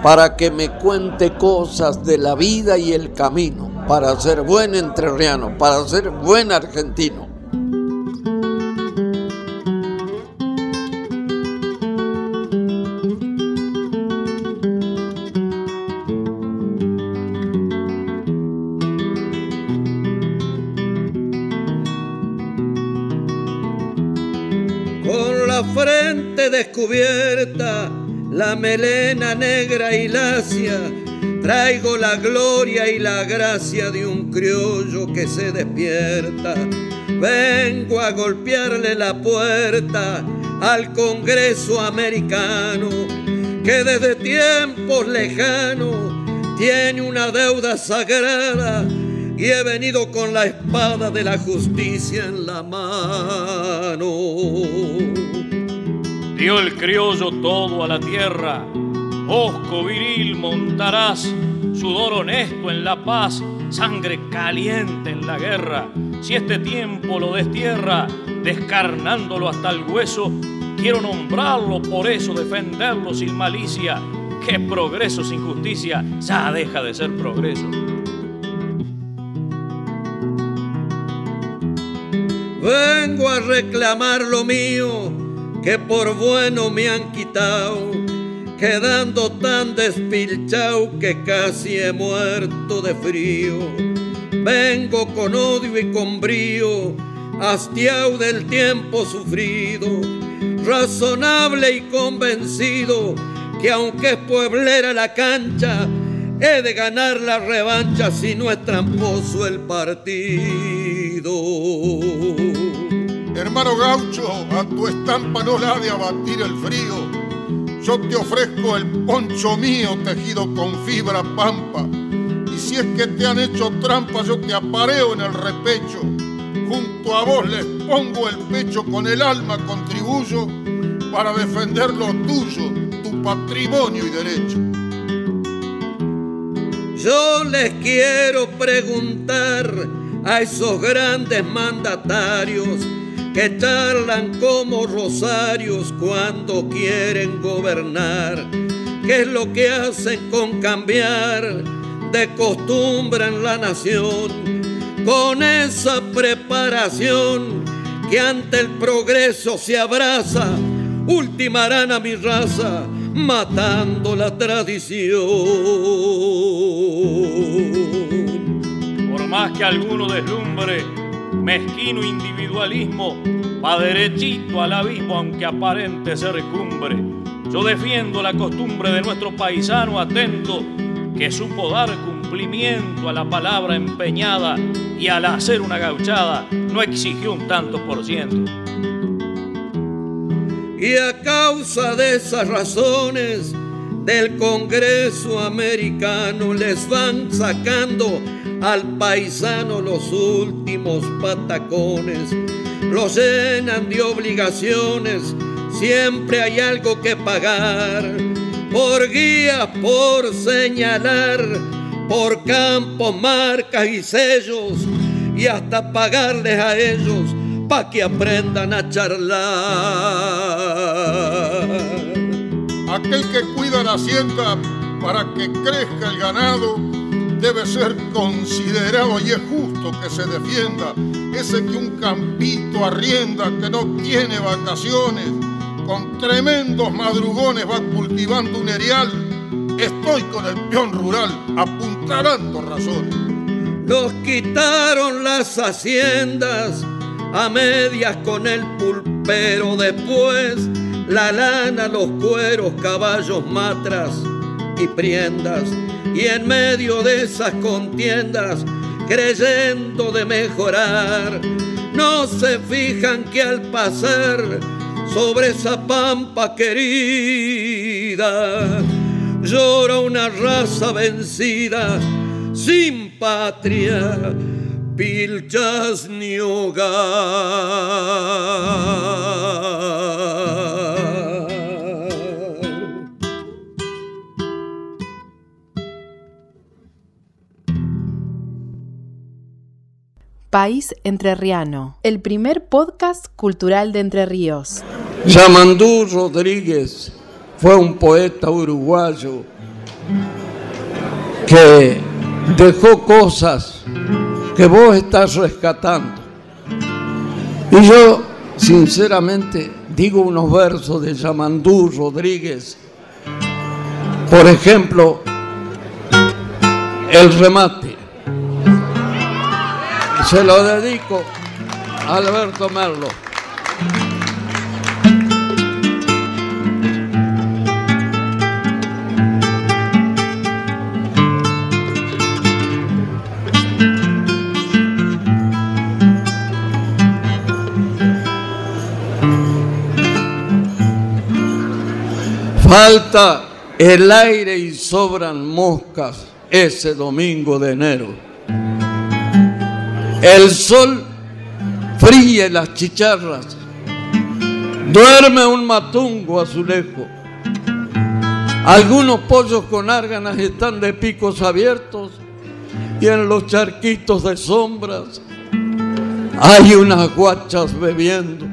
para que me cuente cosas de la vida y el camino, para ser buen entrerriano, para ser buen argentino. Descubierta, la melena negra y lacia, traigo la gloria y la gracia de un criollo que se despierta. Vengo a golpearle la puerta al Congreso americano, que desde tiempos lejanos tiene una deuda sagrada y he venido con la espada de la justicia en la mano. Dio el criollo todo a la tierra, osco viril montarás, sudor honesto en la paz, sangre caliente en la guerra. Si este tiempo lo destierra, descarnándolo hasta el hueso, quiero nombrarlo, por eso defenderlo sin malicia, que progreso sin justicia ya deja de ser progreso. Vengo a reclamar lo mío que por bueno me han quitado, quedando tan despilchao que casi he muerto de frío. Vengo con odio y con brío, hastiao del tiempo sufrido, razonable y convencido que aunque es pueblera la cancha, he de ganar la revancha si no es tramposo el partido. Hermano gaucho, a tu estampa no la de abatir el frío. Yo te ofrezco el poncho mío tejido con fibra pampa. Y si es que te han hecho trampa, yo te apareo en el repecho. Junto a vos les pongo el pecho, con el alma contribuyo para defender lo tuyo, tu patrimonio y derecho. Yo les quiero preguntar a esos grandes mandatarios que charlan como rosarios cuando quieren gobernar. ¿Qué es lo que hacen con cambiar de costumbre en la nación? Con esa preparación que ante el progreso se abraza, ultimarán a mi raza matando la tradición. Por más que alguno deslumbre, mezquino individualismo va derechito al abismo aunque aparente ser cumbre. Yo defiendo la costumbre de nuestro paisano atento que supo dar cumplimiento a la palabra empeñada y al hacer una gauchada no exigió un tanto por ciento. Y a causa de esas razones del Congreso americano les van sacando al paisano los últimos patacones, los llenan de obligaciones, siempre hay algo que pagar, por guía, por señalar, por campos, marcas y sellos, y hasta pagarles a ellos pa' que aprendan a charlar. Aquel que cuida la hacienda para que crezca el ganado debe ser considerado y es justo que se defienda. Ese que un campito arrienda que no tiene vacaciones, con tremendos madrugones va cultivando un erial. Estoy con el peón rural apuntalando razones. Nos quitaron las haciendas a medias con el pulpero después la lana, los cueros, caballos, matras y priendas. Y en medio de esas contiendas, creyendo de mejorar, no se fijan que al pasar sobre esa pampa querida, llora una raza vencida, sin patria pilchas ni hogar. País Entrerriano, el primer podcast cultural de Entre Ríos. Yamandú Rodríguez fue un poeta uruguayo que dejó cosas que vos estás rescatando. Y yo, sinceramente, digo unos versos de Yamandú Rodríguez. Por ejemplo, el remate. Se lo dedico a Alberto Merlo. Falta el aire y sobran moscas ese domingo de enero. El sol fríe las chicharras. Duerme un matungo azulejo. Algunos pollos con árganas están de picos abiertos y en los charquitos de sombras hay unas guachas bebiendo.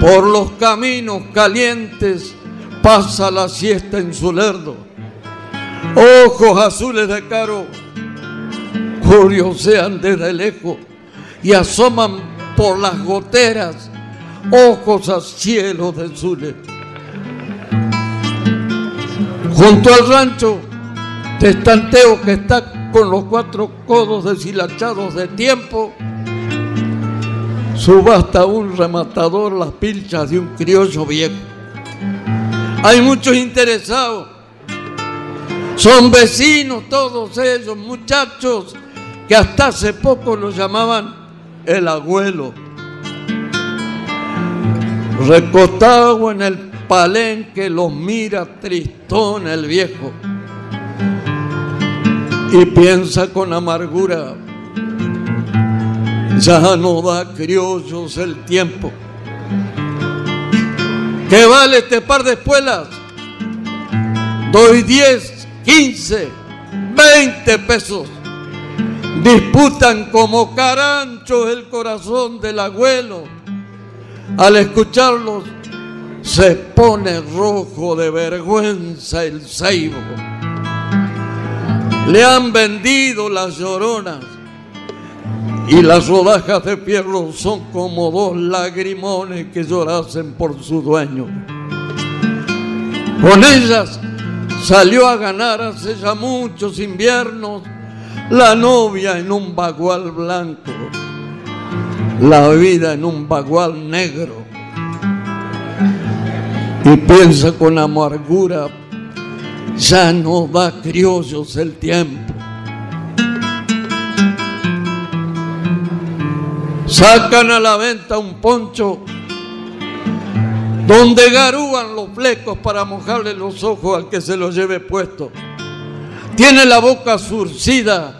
Por los caminos calientes pasa la siesta en su lerdo. Ojos azules de caro curiosean desde lejos y asoman por las goteras ojos a cielo de Zule. Junto al rancho, testanteo que está con los cuatro codos deshilachados de tiempo, subasta un rematador las pilchas de un criollo viejo. Hay muchos interesados. Son vecinos todos ellos, muchachos que hasta hace poco lo llamaban el abuelo. Recostado en el palenque los mira tristón el viejo y piensa con amargura, ya no da criollos el tiempo. ¿Qué vale este par de espuelas? Doy 10, 15, 20 pesos. Disputan como caranchos el corazón del abuelo. Al escucarlos se pone rojo de vergüenza el ceibo. Le han vendido las lloronas y las rodajas de fierro son como dos lagrimones que llorasen por su dueño. Con ellas salió a ganar hace ya muchos inviernos la novia en un bagual blanco, la vida en un bagual negro. Y piensa con amargura, ya no da criollos el tiempo. Sacan a la venta un poncho donde garúan los flecos para mojarle los ojos al que se lo lleve puesto. Tiene la boca surcida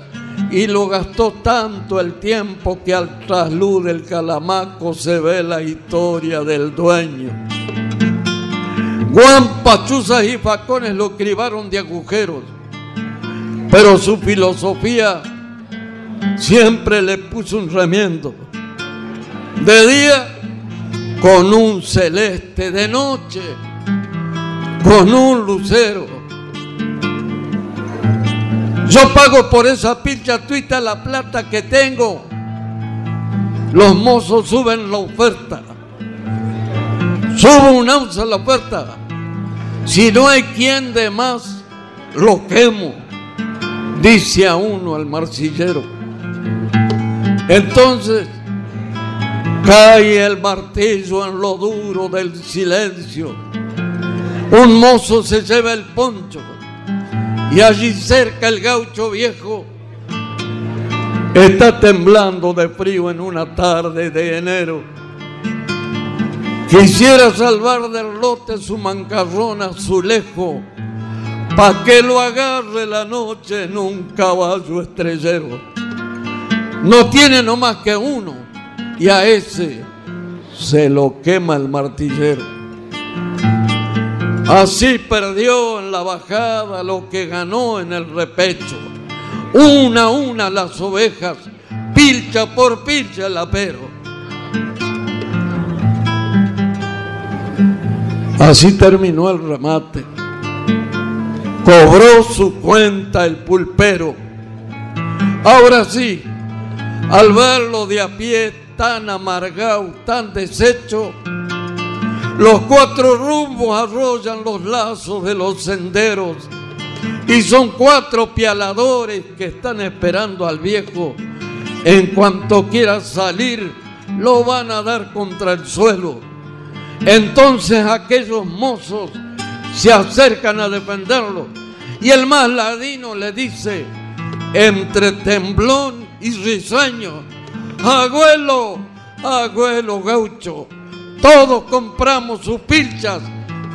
y lo gastó tanto el tiempo que al trasluz del calamaco se ve la historia del dueño. Guampachuzas y facones lo cribaron de agujeros, pero su filosofía siempre le puso un remiendo. De día con un celeste de noche, con un lucero. Yo pago por esa pincha tuita la plata que tengo. Los mozos suben la oferta. Subo un onza la oferta. Si no hay quien de más, lo quemo, dice a uno el marcillero. Entonces, Cae el martillo en lo duro del silencio. Un mozo se lleva el poncho y allí cerca el gaucho viejo está temblando de frío en una tarde de enero. Quisiera salvar del lote su mancarrón azulejo, pa' que lo agarre la noche en un caballo estrellero. No tiene nomás que uno y a ese se lo quema el martillero. Así perdió en la bajada lo que ganó en el repecho. Una a una las ovejas, pilcha por pilcha el apero. Así terminó el remate. Cobró su cuenta el pulpero. Ahora sí, al verlo de a pie tan amargado, tan deshecho. Los cuatro rumbos arrollan los lazos de los senderos y son cuatro pialadores que están esperando al viejo. En cuanto quiera salir, lo van a dar contra el suelo. Entonces aquellos mozos se acercan a defenderlo y el más ladino le dice, entre temblón y risueño, Abuelo, abuelo gaucho, todos compramos sus pilchas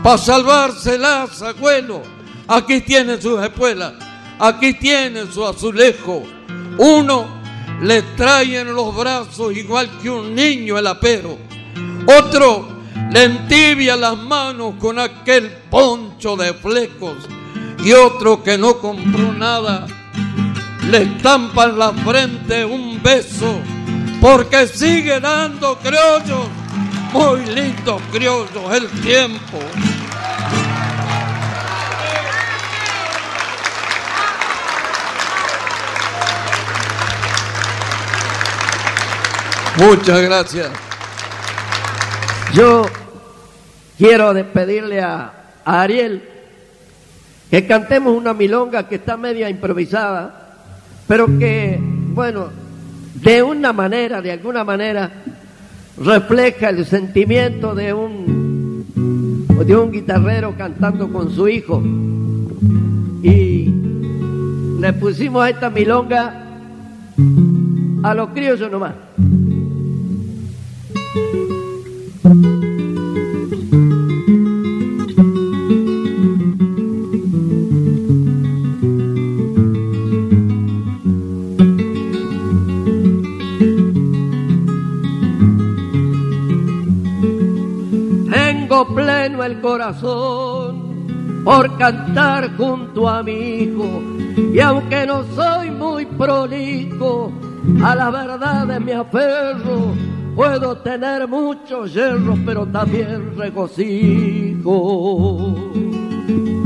para salvárselas, abuelo. Aquí tiene sus espuelas, aquí tiene su azulejo. Uno le trae en los brazos igual que un niño el apero. Otro le entibia las manos con aquel poncho de flecos. Y otro que no compró nada, le estampa en la frente un beso porque sigue dando criollos, muy lindos criollos el tiempo. Muchas gracias. Yo quiero despedirle a, a Ariel que cantemos una milonga que está media improvisada, pero que, bueno, de una manera, de alguna manera, refleja el sentimiento de un, de un guitarrero cantando con su hijo. Y le pusimos esta milonga a los criollos nomás. Pleno el corazón por cantar junto a mi hijo. Y aunque no soy muy prolijo, a la verdad me aferro. Puedo tener muchos hierros, pero también regocijo.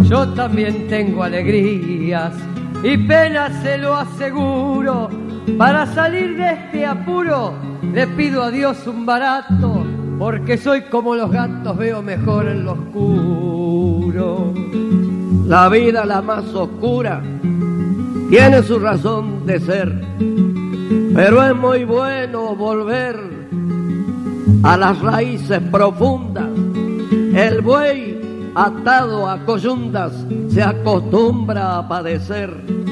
Yo también tengo alegrías y penas, se lo aseguro. Para salir de este apuro, le pido a Dios un barato, porque soy como los gatos, veo mejor en lo oscuro. La vida, la más oscura, tiene su razón de ser, pero es muy bueno volver a las raíces profundas. El buey atado a coyundas se acostumbra a padecer.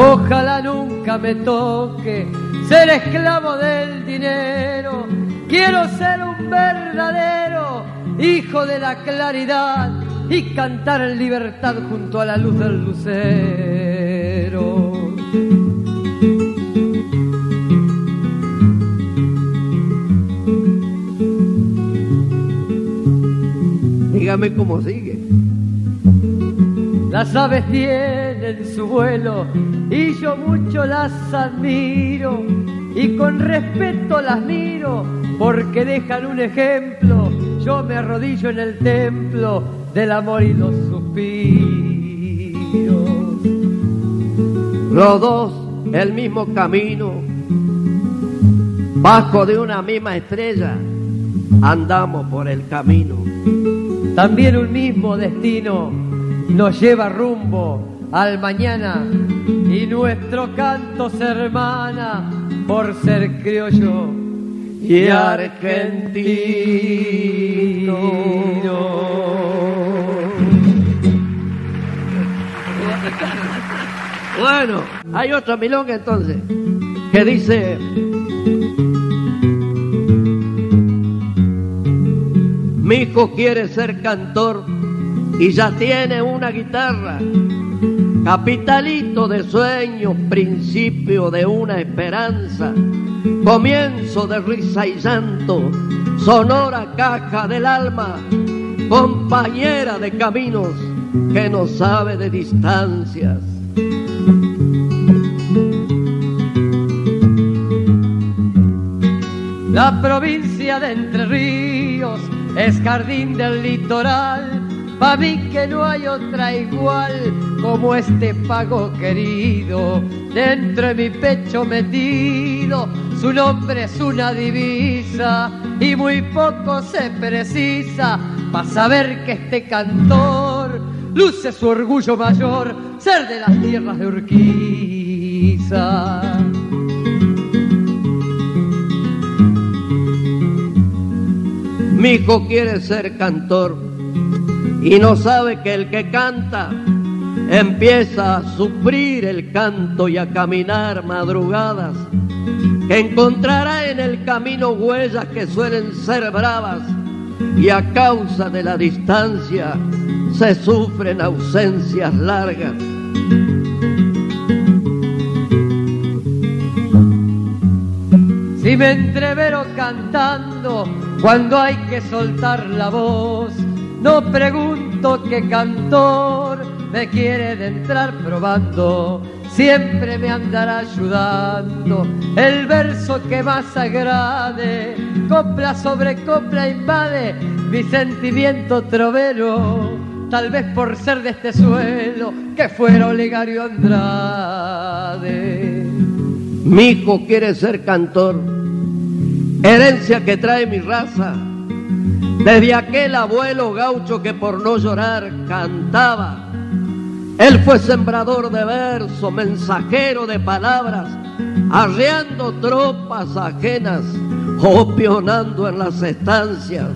Ojalá nunca me toque ser esclavo del dinero. Quiero ser un verdadero hijo de la claridad y cantar en libertad junto a la luz del lucero. Dígame cómo sigue. Las aves tienen su vuelo y yo mucho las admiro y con respeto las miro porque dejan un ejemplo. Yo me arrodillo en el templo del amor y los suspiros. Los dos el mismo camino, bajo de una misma estrella, andamos por el camino. También un mismo destino nos lleva rumbo al mañana y nuestro canto se hermana por ser criollo y argentino. Bueno, hay otra milonga entonces que dice Mi hijo quiere ser cantor y ya tiene una guitarra. Capitalito de sueños, principio de una esperanza, comienzo de risa y llanto, sonora caja del alma, compañera de caminos que no sabe de distancias. La provincia de Entre Ríos es jardín del litoral, pa' mí que no hay otra igual como este pago querido, dentro de mi pecho metido, su nombre es una divisa y muy poco se precisa para saber que este cantor luce su orgullo mayor, ser de las tierras de Urquiza. Mi hijo quiere ser cantor y no sabe que el que canta empieza a sufrir el canto y a caminar madrugadas, que encontrará en el camino huellas que suelen ser bravas y a causa de la distancia se sufren ausencias largas. Si me entrevero cantando cuando hay que soltar la voz, no pregunto qué cantor me quiere de entrar probando, siempre me andará ayudando. El verso que más agrade, copla sobre copla invade mi sentimiento trovero, tal vez por ser de este suelo que fuera Olegario Andrade. Mi hijo quiere ser cantor, herencia que trae mi raza, desde aquel abuelo gaucho que por no llorar cantaba. Él fue sembrador de verso, mensajero de palabras, arreando tropas ajenas, opionando en las estancias.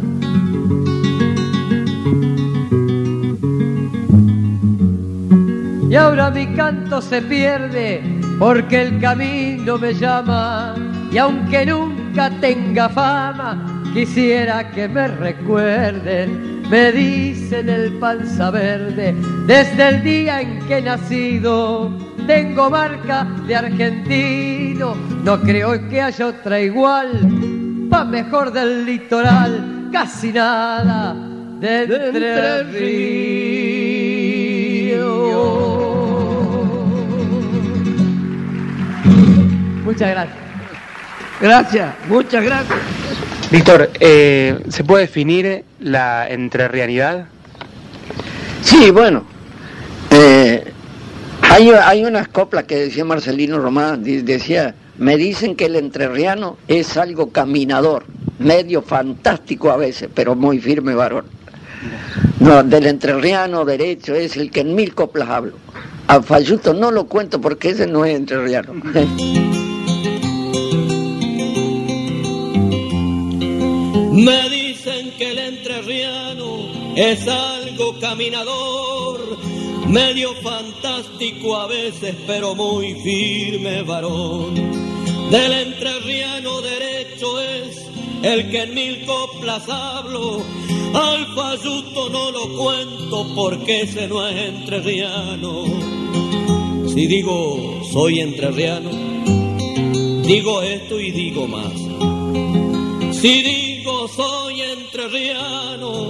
Y ahora mi canto se pierde porque el camino me llama y aunque nunca tenga fama, quisiera que me recuerden. Me dicen el panza verde desde el día en que he nacido. Tengo marca de argentino, no creo que haya otra igual. va mejor del litoral, casi nada de entre Muchas gracias. Gracias, muchas gracias. Víctor, eh, ¿se puede definir la entrerrianidad? Sí, bueno. eh, hay, hay unas coplas que decía Marcelino Román, decía, me dicen que el entrerriano es algo caminador, medio fantástico a veces, pero muy firme varón. No, del entrerriano derecho es el que en mil coplas hablo. A Fayuto no lo cuento porque ese no es entrerriano. Me dicen que el entrerriano es algo caminador, medio fantástico a veces, pero muy firme varón. Del entrerriano derecho es el que en mil coplas hablo, al fayuto no lo cuento porque ese no es entrerriano. Si digo soy entrerriano, digo esto y digo más. Si soy entrerriano,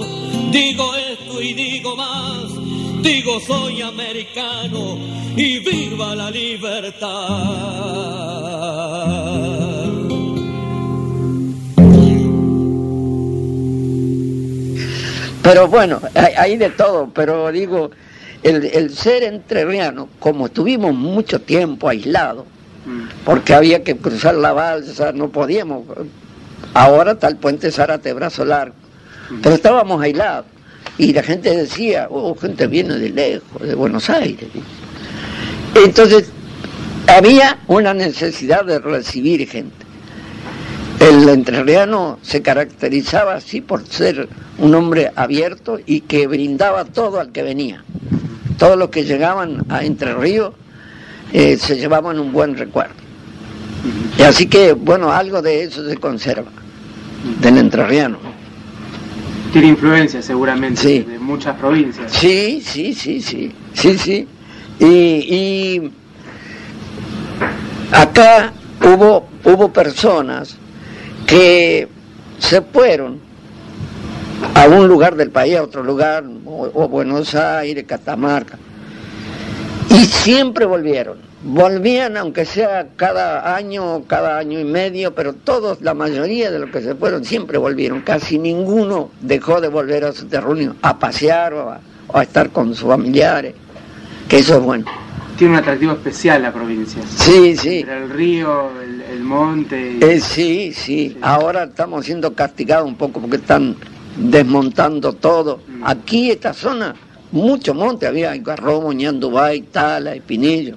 digo esto y digo más. Digo soy americano y viva la libertad. Pero bueno, hay, hay de todo, pero digo, el, el ser entrerriano, como estuvimos mucho tiempo aislados, porque había que cruzar la balsa, no podíamos. Ahora está el puente Zárate Brazo Largo, pero estábamos aislados. Y la gente decía, oh, gente viene de lejos, de Buenos Aires. Entonces, había una necesidad de recibir gente. El entrerriano se caracterizaba así por ser un hombre abierto y que brindaba todo al que venía. Todos los que llegaban a Entre Ríos eh, se llevaban un buen recuerdo. Y así que, bueno, algo de eso se conserva, del entrerriano. Tiene influencia seguramente Sí. de muchas provincias. Sí, sí, sí, sí, sí, sí. Y, y acá hubo, hubo personas que se fueron a un lugar del país, a otro lugar, o, o Buenos Aires, Catamarca, y siempre volvieron. Volvían, aunque sea cada año, cada año y medio, pero todos, la mayoría de los que se fueron, siempre volvieron. Casi ninguno dejó de volver a su terruño, a pasear o a, o a estar con sus familiares, que eso es bueno. Tiene un atractivo especial la provincia. Sí, sí. Entre el río, el, el monte. y- Eh, sí, sí, ahora estamos siendo castigados un poco porque están desmontando todo. Aquí, esta zona, mucho monte había, Garrobo, Ñandubay, Tala, Espinillo.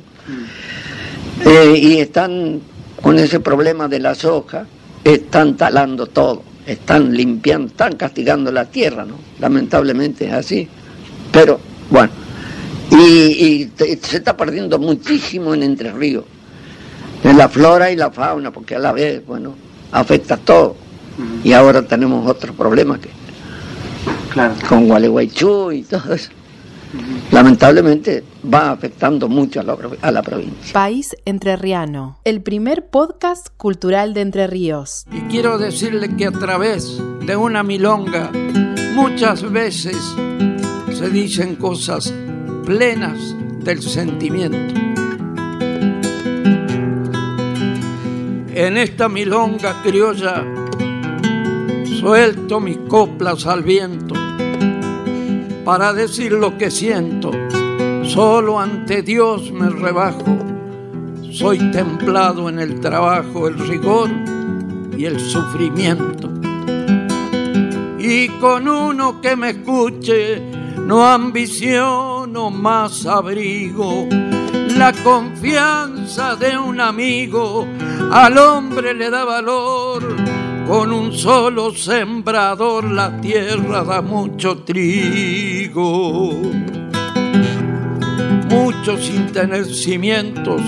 Eh, y están con ese problema de la soja, están talando todo, están limpiando, están castigando la tierra, ¿no? Lamentablemente es así. Pero, bueno, y, se está perdiendo muchísimo en Entre Ríos, en la flora y la fauna, porque a la vez, bueno, afecta todo. Y ahora tenemos otros problemas que Claro. con Gualeguaychú y todo eso. Lamentablemente va afectando mucho a la, pro- a la provincia. País Entrerriano, el primer podcast cultural de Entre Ríos. Y quiero decirle que a través de una milonga muchas veces se dicen cosas plenas del sentimiento. En esta milonga criolla suelto mis coplas al viento para decir lo que siento. Solo ante Dios me rebajo. Soy templado en el trabajo, el rigor y el sufrimiento. Y con uno que me escuche, no ambiciono más abrigo. La confianza de un amigo al hombre le da valor. Con un solo sembrador la tierra da mucho trigo. Muchos sin tener cimientos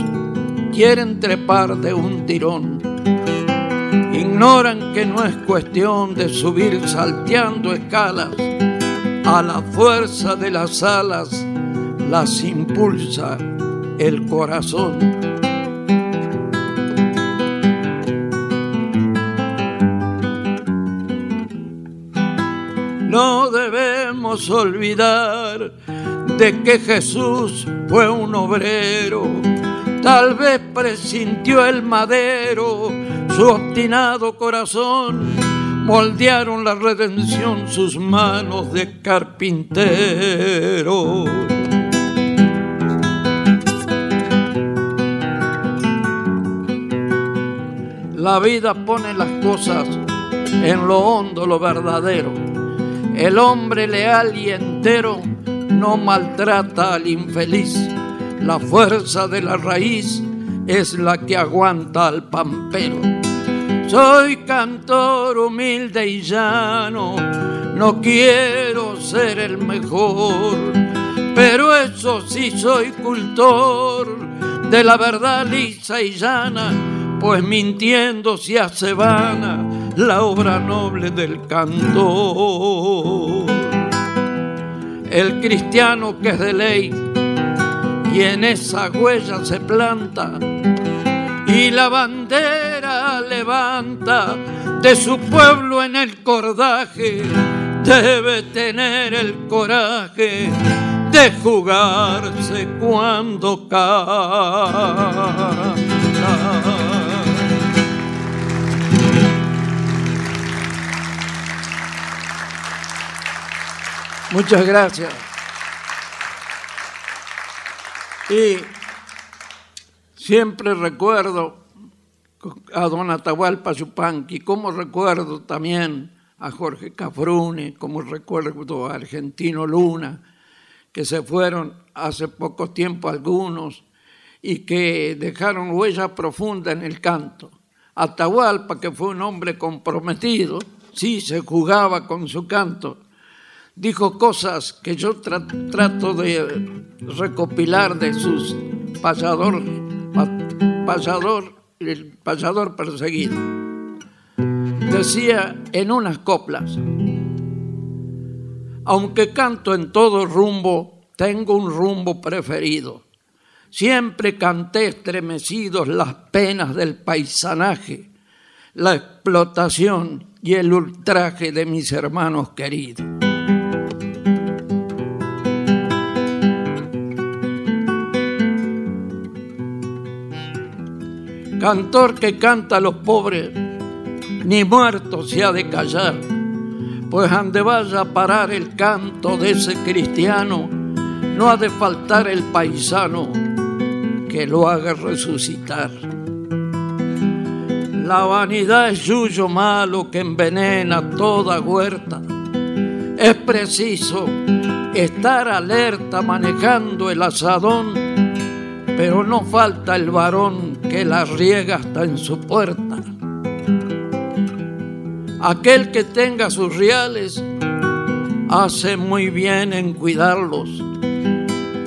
quieren trepar de un tirón. Ignoran que no es cuestión de subir salteando escalas. A la fuerza de las alas las impulsa el corazón. Olvidar de que Jesús fue un obrero. Tal vez presintió el madero, su obstinado corazón, moldearon la redención sus manos de carpintero. La vida pone las cosas en lo hondo, lo verdadero. El hombre leal y entero no maltrata al infeliz. La fuerza de la raíz es la que aguanta al pampero. Soy cantor humilde y llano, no quiero ser el mejor, pero eso sí soy cultor de la verdad lisa y llana pues mintiendo se hace vana la obra noble del canto. El cristiano que es de ley y en esa huella se planta y la bandera levanta de su pueblo en el cordaje, debe tener el coraje de jugarse cuando canta. Muchas gracias. Y siempre recuerdo a don Atahualpa Yupanqui, como recuerdo también a Jorge Cafrune, como recuerdo a Argentino Luna, que se fueron hace poco tiempo algunos y que dejaron huella profunda en el canto. Atahualpa, que fue un hombre comprometido, sí se jugaba con su canto, dijo cosas que yo trato de recopilar de sus payador, payador, el payador perseguido. Decía en unas coplas, aunque canto en todo rumbo, tengo un rumbo preferido. Siempre canté estremecidos las penas del paisanaje, la explotación y el ultraje de mis hermanos queridos. Cantor que canta a los pobres, ni muerto se ha de callar, pues ande vaya a parar el canto de ese cristiano, no ha de faltar el paisano que lo haga resucitar. La vanidad es yuyo malo que envenena toda huerta. Es preciso estar alerta manejando el asadón, pero no falta el varón que la riega hasta en su puerta. Aquel que tenga sus reales hace muy bien en cuidarlos,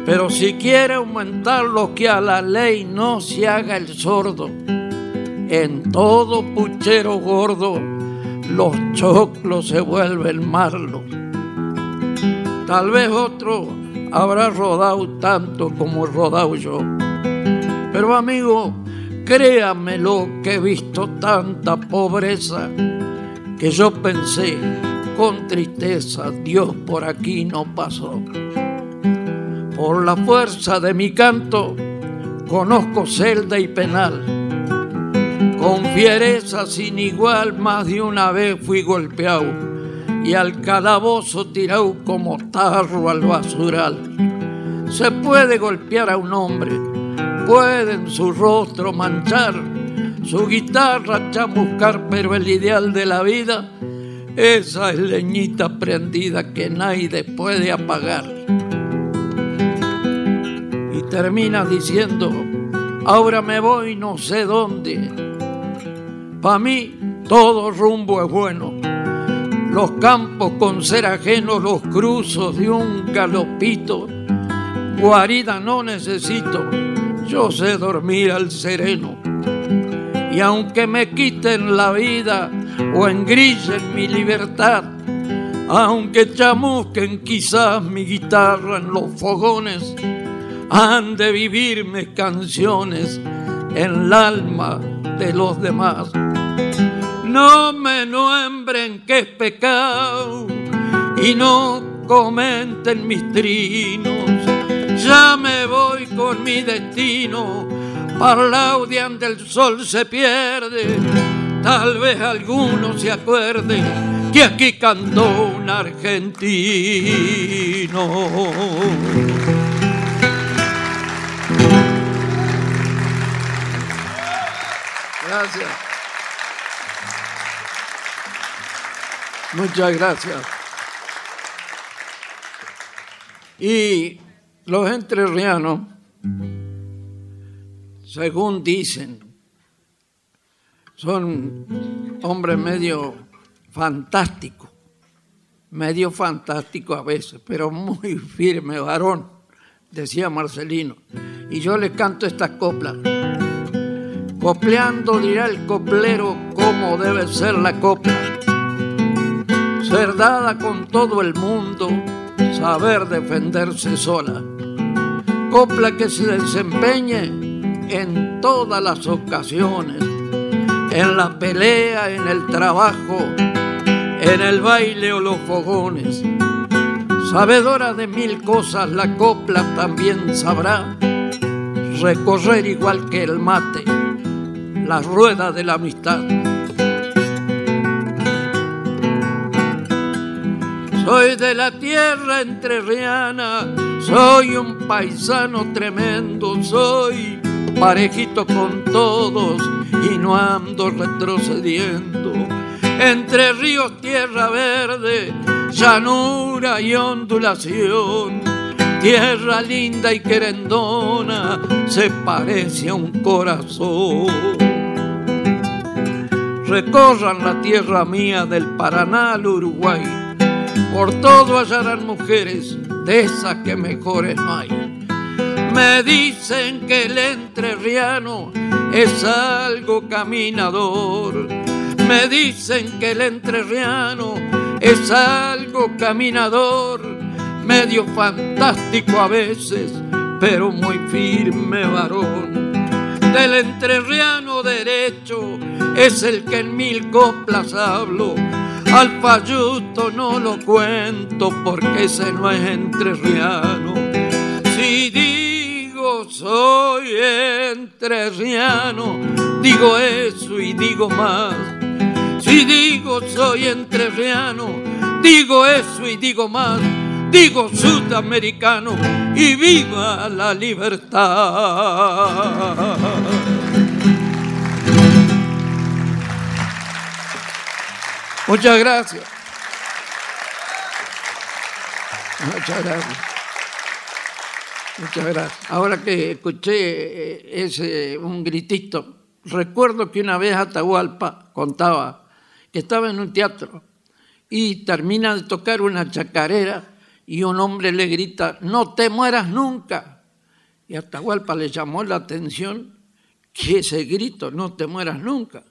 pero si quiere aumentarlos que a la ley no se haga el sordo. En todo puchero gordo los choclos se vuelven marlos. Tal vez otro habrá rodado tanto como he rodado yo. Pero amigo, Créamelo que he visto tanta pobreza que yo pensé con tristeza, Dios por aquí no pasó. Por la fuerza de mi canto conozco celda y penal. Con fiereza sin igual más de una vez fui golpeado y al calabozo tirado como tarro al basural. Se puede golpear a un hombre pueden su rostro manchar, su guitarra chamuscar, pero el ideal de la vida, esa es leñita prendida que nadie puede apagar. Y termina diciendo, ahora me voy no sé dónde. Para mí todo rumbo es bueno. Los campos con ser ajenos, los cruzos de un galopito. Guarida no necesito yo sé dormir al sereno. Y aunque me quiten la vida o engrillen mi libertad, aunque chamusquen quizás mi guitarra en los fogones, han de vivirme canciones en el alma de los demás. No me nombren que es pecado y no comenten mis trinos. Ya me voy con mi destino, parlaudian del sol se pierde. Tal vez alguno se acuerde que aquí cantó un argentino. Gracias. Muchas gracias. Y los entrerrianos, según dicen, son hombres medio fantásticos, medio fantástico a veces, pero muy firme varón, decía Marcelino. Y yo le canto esta copla. Copleando dirá el coplero cómo debe ser la copla. Ser dada con todo el mundo, saber defenderse sola. Copla que se desempeñe en todas las ocasiones, en la pelea, en el trabajo, en el baile o los fogones. Sabedora de mil cosas, la copla también sabrá recorrer igual que el mate la rueda de la amistad. Soy de la tierra entrerriana, soy un paisano tremendo, soy parejito con todos y no ando retrocediendo. Entre ríos, tierra verde, llanura y ondulación, tierra linda y querendona, se parece a un corazón recorran la tierra mía del Paraná al Uruguay. Por todo hallarán mujeres de esas que mejores no hay. Me dicen que el entrerriano es algo caminador. Me dicen que el entrerriano es algo caminador, medio fantástico a veces, pero muy firme varón. Del entrerriano derecho es el que en mil coplas hablo. Al falluto no lo cuento porque ese no es entrerriano. Si digo soy entrerriano, digo eso y digo más. Si digo soy entrerriano, digo eso y digo más. Digo sudamericano y viva la libertad. Muchas gracias. Muchas gracias. Muchas gracias. Ahora que escuché eh, ese un gritito, recuerdo que una vez Atahualpa contaba que estaba en un teatro y termina de tocar una chacarera y un hombre le grita, no te mueras nunca. Y Atahualpa le llamó la atención que ese grito, no te mueras nunca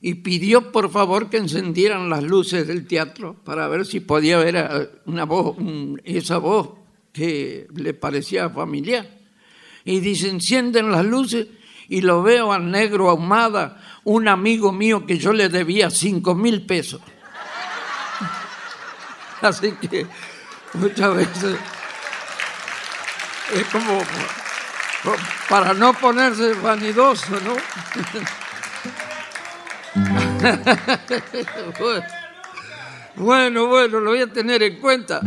y pidió por favor que encendieran las luces del teatro para ver si podía ver una voz, esa voz que le parecía familiar. Y dice, encienden las luces y lo veo al negro ahumada, un amigo mío que yo le debía cinco mil pesos. Así que muchas veces es como para no ponerse vanidoso, ¿no? bueno, bueno, lo voy a tener en cuenta.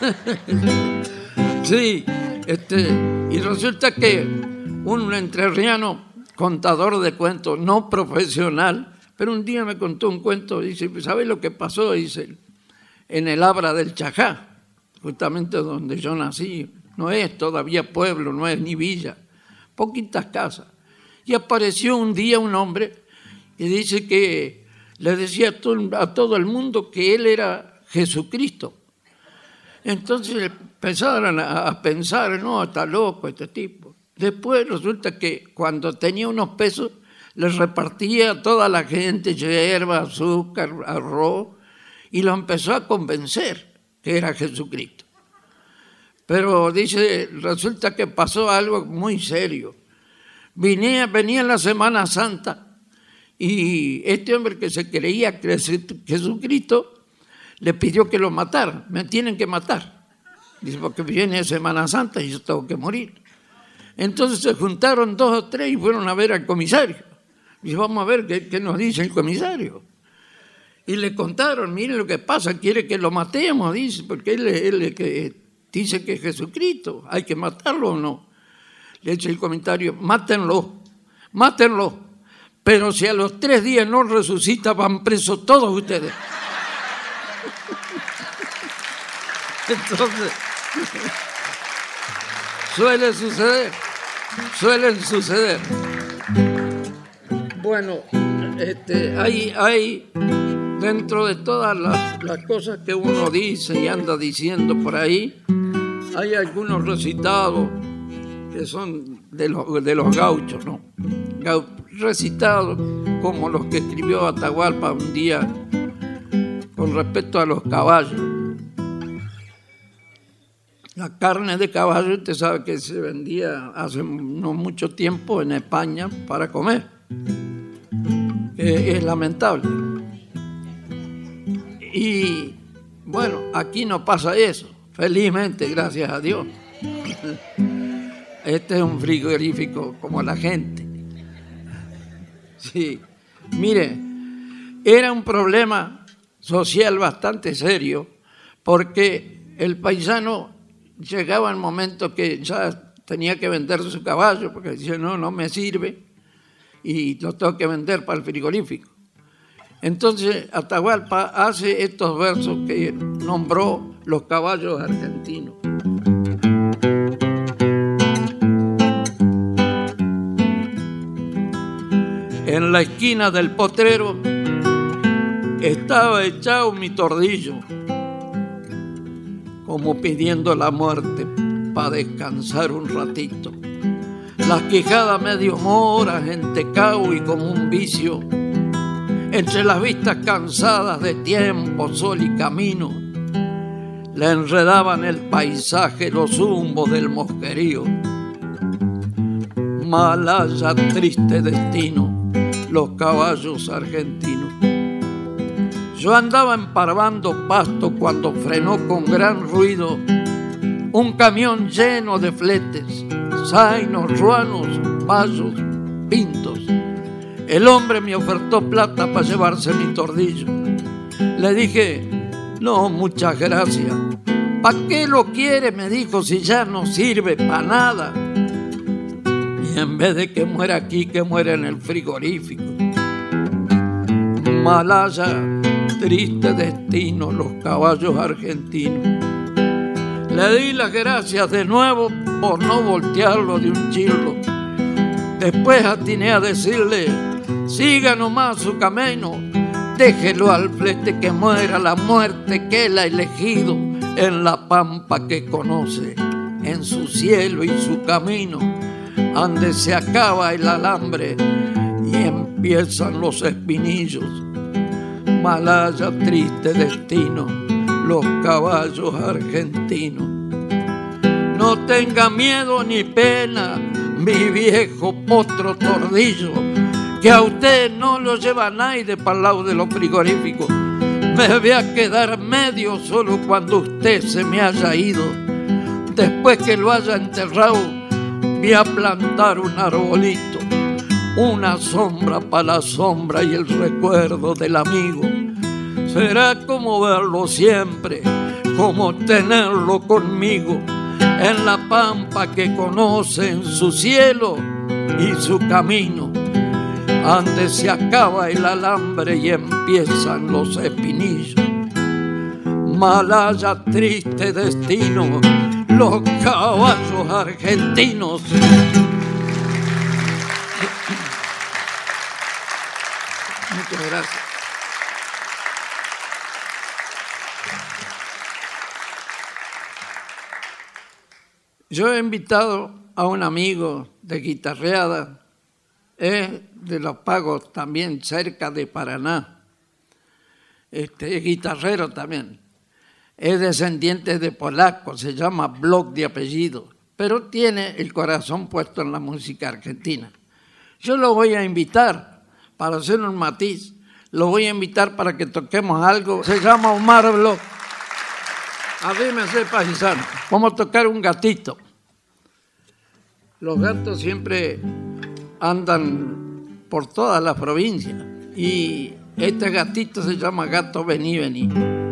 sí, este, y resulta que un entrerriano contador de cuentos, no profesional, pero un día me contó un cuento, dice, ¿sabes lo que pasó? Dice, en el Abra del Chajá, justamente donde yo nací, no es todavía pueblo, no es ni villa, poquitas casas. Y apareció un día un hombre y dice que le decía a todo, el mundo que él era Jesucristo. Entonces empezaron a pensar, no, está loco este tipo. Después resulta que cuando tenía unos pesos, les repartía a toda la gente hierba, azúcar, arroz, y lo empezó a convencer que era Jesucristo. Pero dice, resulta que pasó algo muy serio. Venía, venía la Semana Santa y este hombre que se creía Jesucristo le pidió que lo matara. Me tienen que matar. Dice, porque viene Semana Santa y yo tengo que morir. Entonces se juntaron dos o tres y fueron a ver al comisario. Dice, vamos a ver qué, nos dice el comisario. Y le contaron, mire lo que pasa, quiere que lo matemos, dice, porque él, él que dice que es Jesucristo, hay que matarlo o no. Le echa el comentario, mátenlo, mátenlo, pero si a los tres días no resucita, van presos todos ustedes. Entonces, suele suceder, suelen suceder. Bueno, este, hay, hay dentro de todas las, las, cosas que uno dice y anda diciendo por ahí, hay algunos recitados son de los, de los gauchos, ¿no? recitados como los que escribió Atahualpa un día con respecto a los caballos. La carne de caballo, usted sabe que se vendía hace no mucho tiempo en España para comer. es lamentable. Y bueno, aquí no pasa eso, felizmente, gracias a Dios. Este es un frigorífico como la gente. Sí, mire, era un problema social bastante serio porque el paisano llegaba el momento que ya tenía que vender su caballo porque decía, no, no me sirve y lo tengo que vender para el frigorífico. Entonces Atahualpa hace estos versos que nombró los caballos argentinos. En la esquina del potrero estaba echado mi tordillo, como pidiendo la muerte para descansar un ratito. Las quejadas medio moras en tecao y como un vicio, entre las vistas cansadas de tiempo, sol y camino, le enredaban el paisaje los zumbos del mosquerío. Malaya, triste destino los caballos argentinos. Yo andaba emparvando pasto cuando frenó con gran ruido un camión lleno de fletes, zainos, ruanos, vasos, pintos. El hombre me ofertó plata para llevarse mi tordillo. Le dije, no, muchas gracias. ¿Para qué lo quiere? Me dijo, si ya no sirve para nada en vez de que muera aquí, que muera en el frigorífico. Malaya, triste destino, los caballos argentinos. Le di las gracias de nuevo por no voltearlo de un chilo. Después atiné a decirle, siga nomás su camino, déjelo al flete que muera la muerte que él ha elegido en la pampa que conoce, en su cielo y su camino ande se acaba el alambre y empiezan los espinillos. Malaya, triste destino, los caballos argentinos. No tenga miedo ni pena, mi viejo potro tordillo, que a usted no lo lleva nadie para el lado de los frigoríficos. Me voy a quedar medio solo cuando usted se me haya ido. Después que lo haya enterrado, vi a plantar un arbolito, una sombra para la sombra y el recuerdo del amigo. Será como verlo siempre, como tenerlo conmigo en la pampa que conoce en su cielo y su camino. Antes se acaba el alambre y empiezan los espinillos. Malaya triste destino los caballos argentinos. Muchas gracias. Yo he invitado a un amigo de guitarreada, es de los pagos también cerca de Paraná. Este, es guitarrero también es descendiente de polacos, se llama Block de apellido, pero tiene el corazón puesto en la música argentina. Yo lo voy a invitar para hacer un matiz. lo voy a invitar para que toquemos algo. Se llama Omar Blo. ese paisano. Vamos a tocar un gatito. Los gatos siempre andan por todas las provincias. Y este gatito se llama gato vení, vení.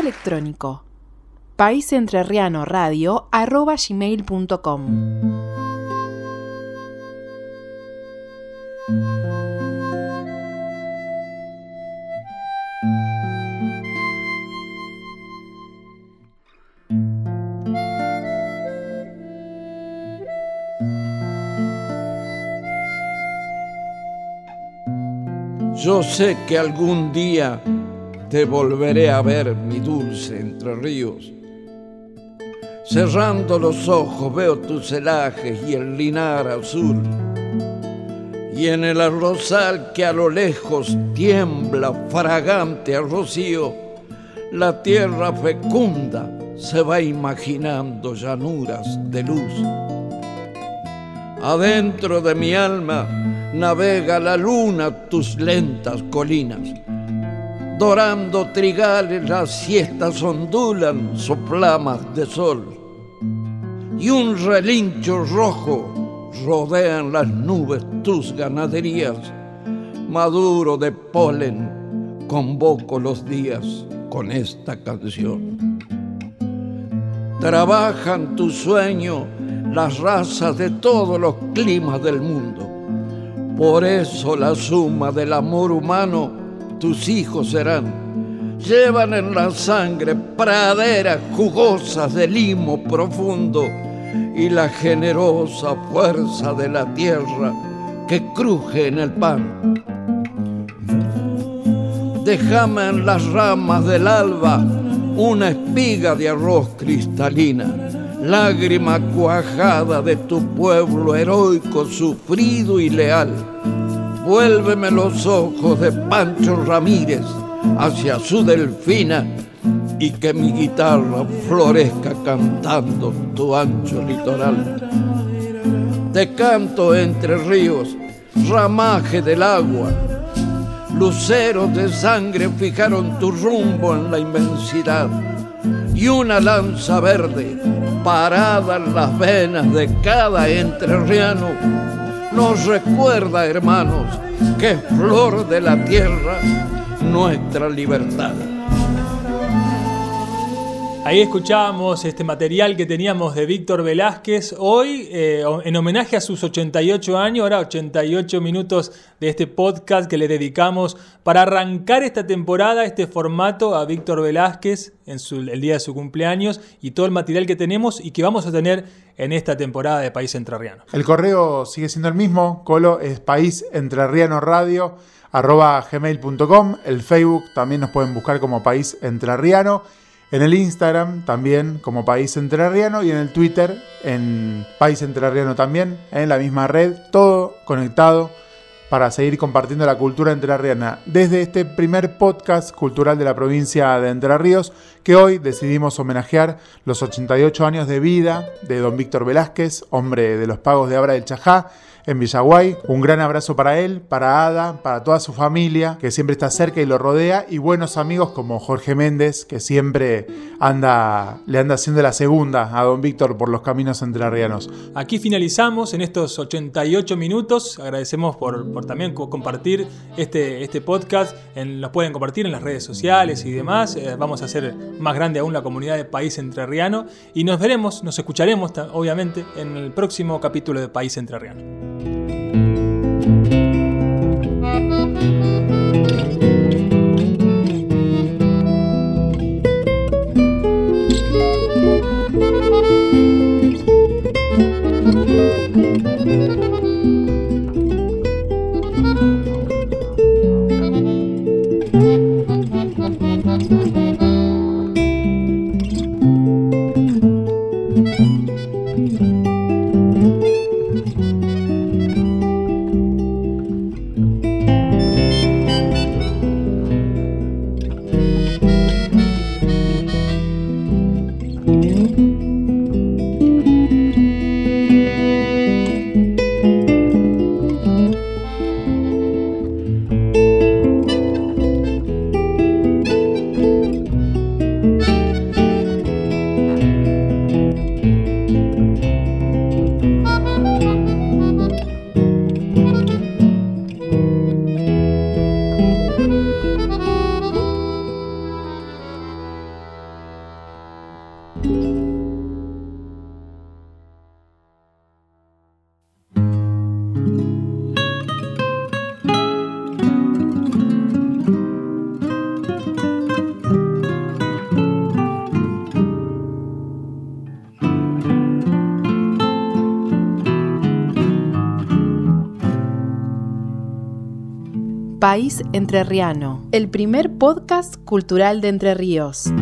Correo electrónico paisentrerrianoradio.com Yo sé que algún día te volveré a ver, mi dulce Entre Ríos. Cerrando los ojos veo tus celajes y el linar azul. Y en el arrozal que a lo lejos tiembla fragante a rocío, la tierra fecunda se va imaginando llanuras de luz. Adentro de mi alma navega la luna tus lentas colinas dorando trigales las siestas ondulan soplamas de sol. Y un relincho rojo rodean las nubes tus ganaderías. Maduro de polen convoco los días con esta canción. Trabajan tu sueño las razas de todos los climas del mundo. Por eso la suma del amor humano tus hijos serán. Llevan en la sangre praderas jugosas de limo profundo y la generosa fuerza de la tierra que cruje en el pan. Déjame en las ramas del alba una espiga de arroz cristalina, lágrima cuajada de tu pueblo heroico, sufrido y leal Vuélveme los ojos de Pancho Ramírez hacia su delfina y que mi guitarra florezca cantando tu ancho litoral. Te canto entre ríos, ramaje del agua, luceros de sangre fijaron tu rumbo en la inmensidad y una lanza verde parada en las venas de cada entrerriano nos recuerda, hermanos, que es flor de la tierra nuestra libertad. Ahí escuchábamos este material que teníamos de Víctor Velázquez hoy eh, en homenaje a sus 88 años, ahora 88 minutos de este podcast que le dedicamos para arrancar esta temporada, este formato a Víctor Velázquez en el día de su cumpleaños y todo el material que tenemos y que vamos a tener en esta temporada de País Entrerriano. El correo sigue siendo el mismo, Colo es País Entrerriano Radio arroba gmail.com, el Facebook también nos pueden buscar como País Entrerriano en el Instagram también como País Entrerriano y en el Twitter en País Entrerriano también, en la misma red, todo conectado para seguir compartiendo la cultura entrerriana desde este primer podcast cultural de la provincia de Entre Ríos que hoy decidimos homenajear los 88 años de vida de don Víctor Velázquez, hombre de los pagos de Abra del Chajá, en Villaguay. Un gran abrazo para él, para Ada, para toda su familia, que siempre está cerca y lo rodea, y buenos amigos como Jorge Méndez, que siempre anda, le anda haciendo la segunda a don Víctor por los caminos entrerrianos. Aquí finalizamos en estos 88 minutos. Agradecemos por, también compartir este, este podcast. En, pueden compartir en las redes sociales y demás. Eh, vamos a hacer más grande aún la comunidad de País Entrerriano. Y nos veremos, nos escucharemos obviamente en el próximo capítulo de País Entrerriano. Thank you. País Entrerriano, el primer podcast cultural de Entre Ríos.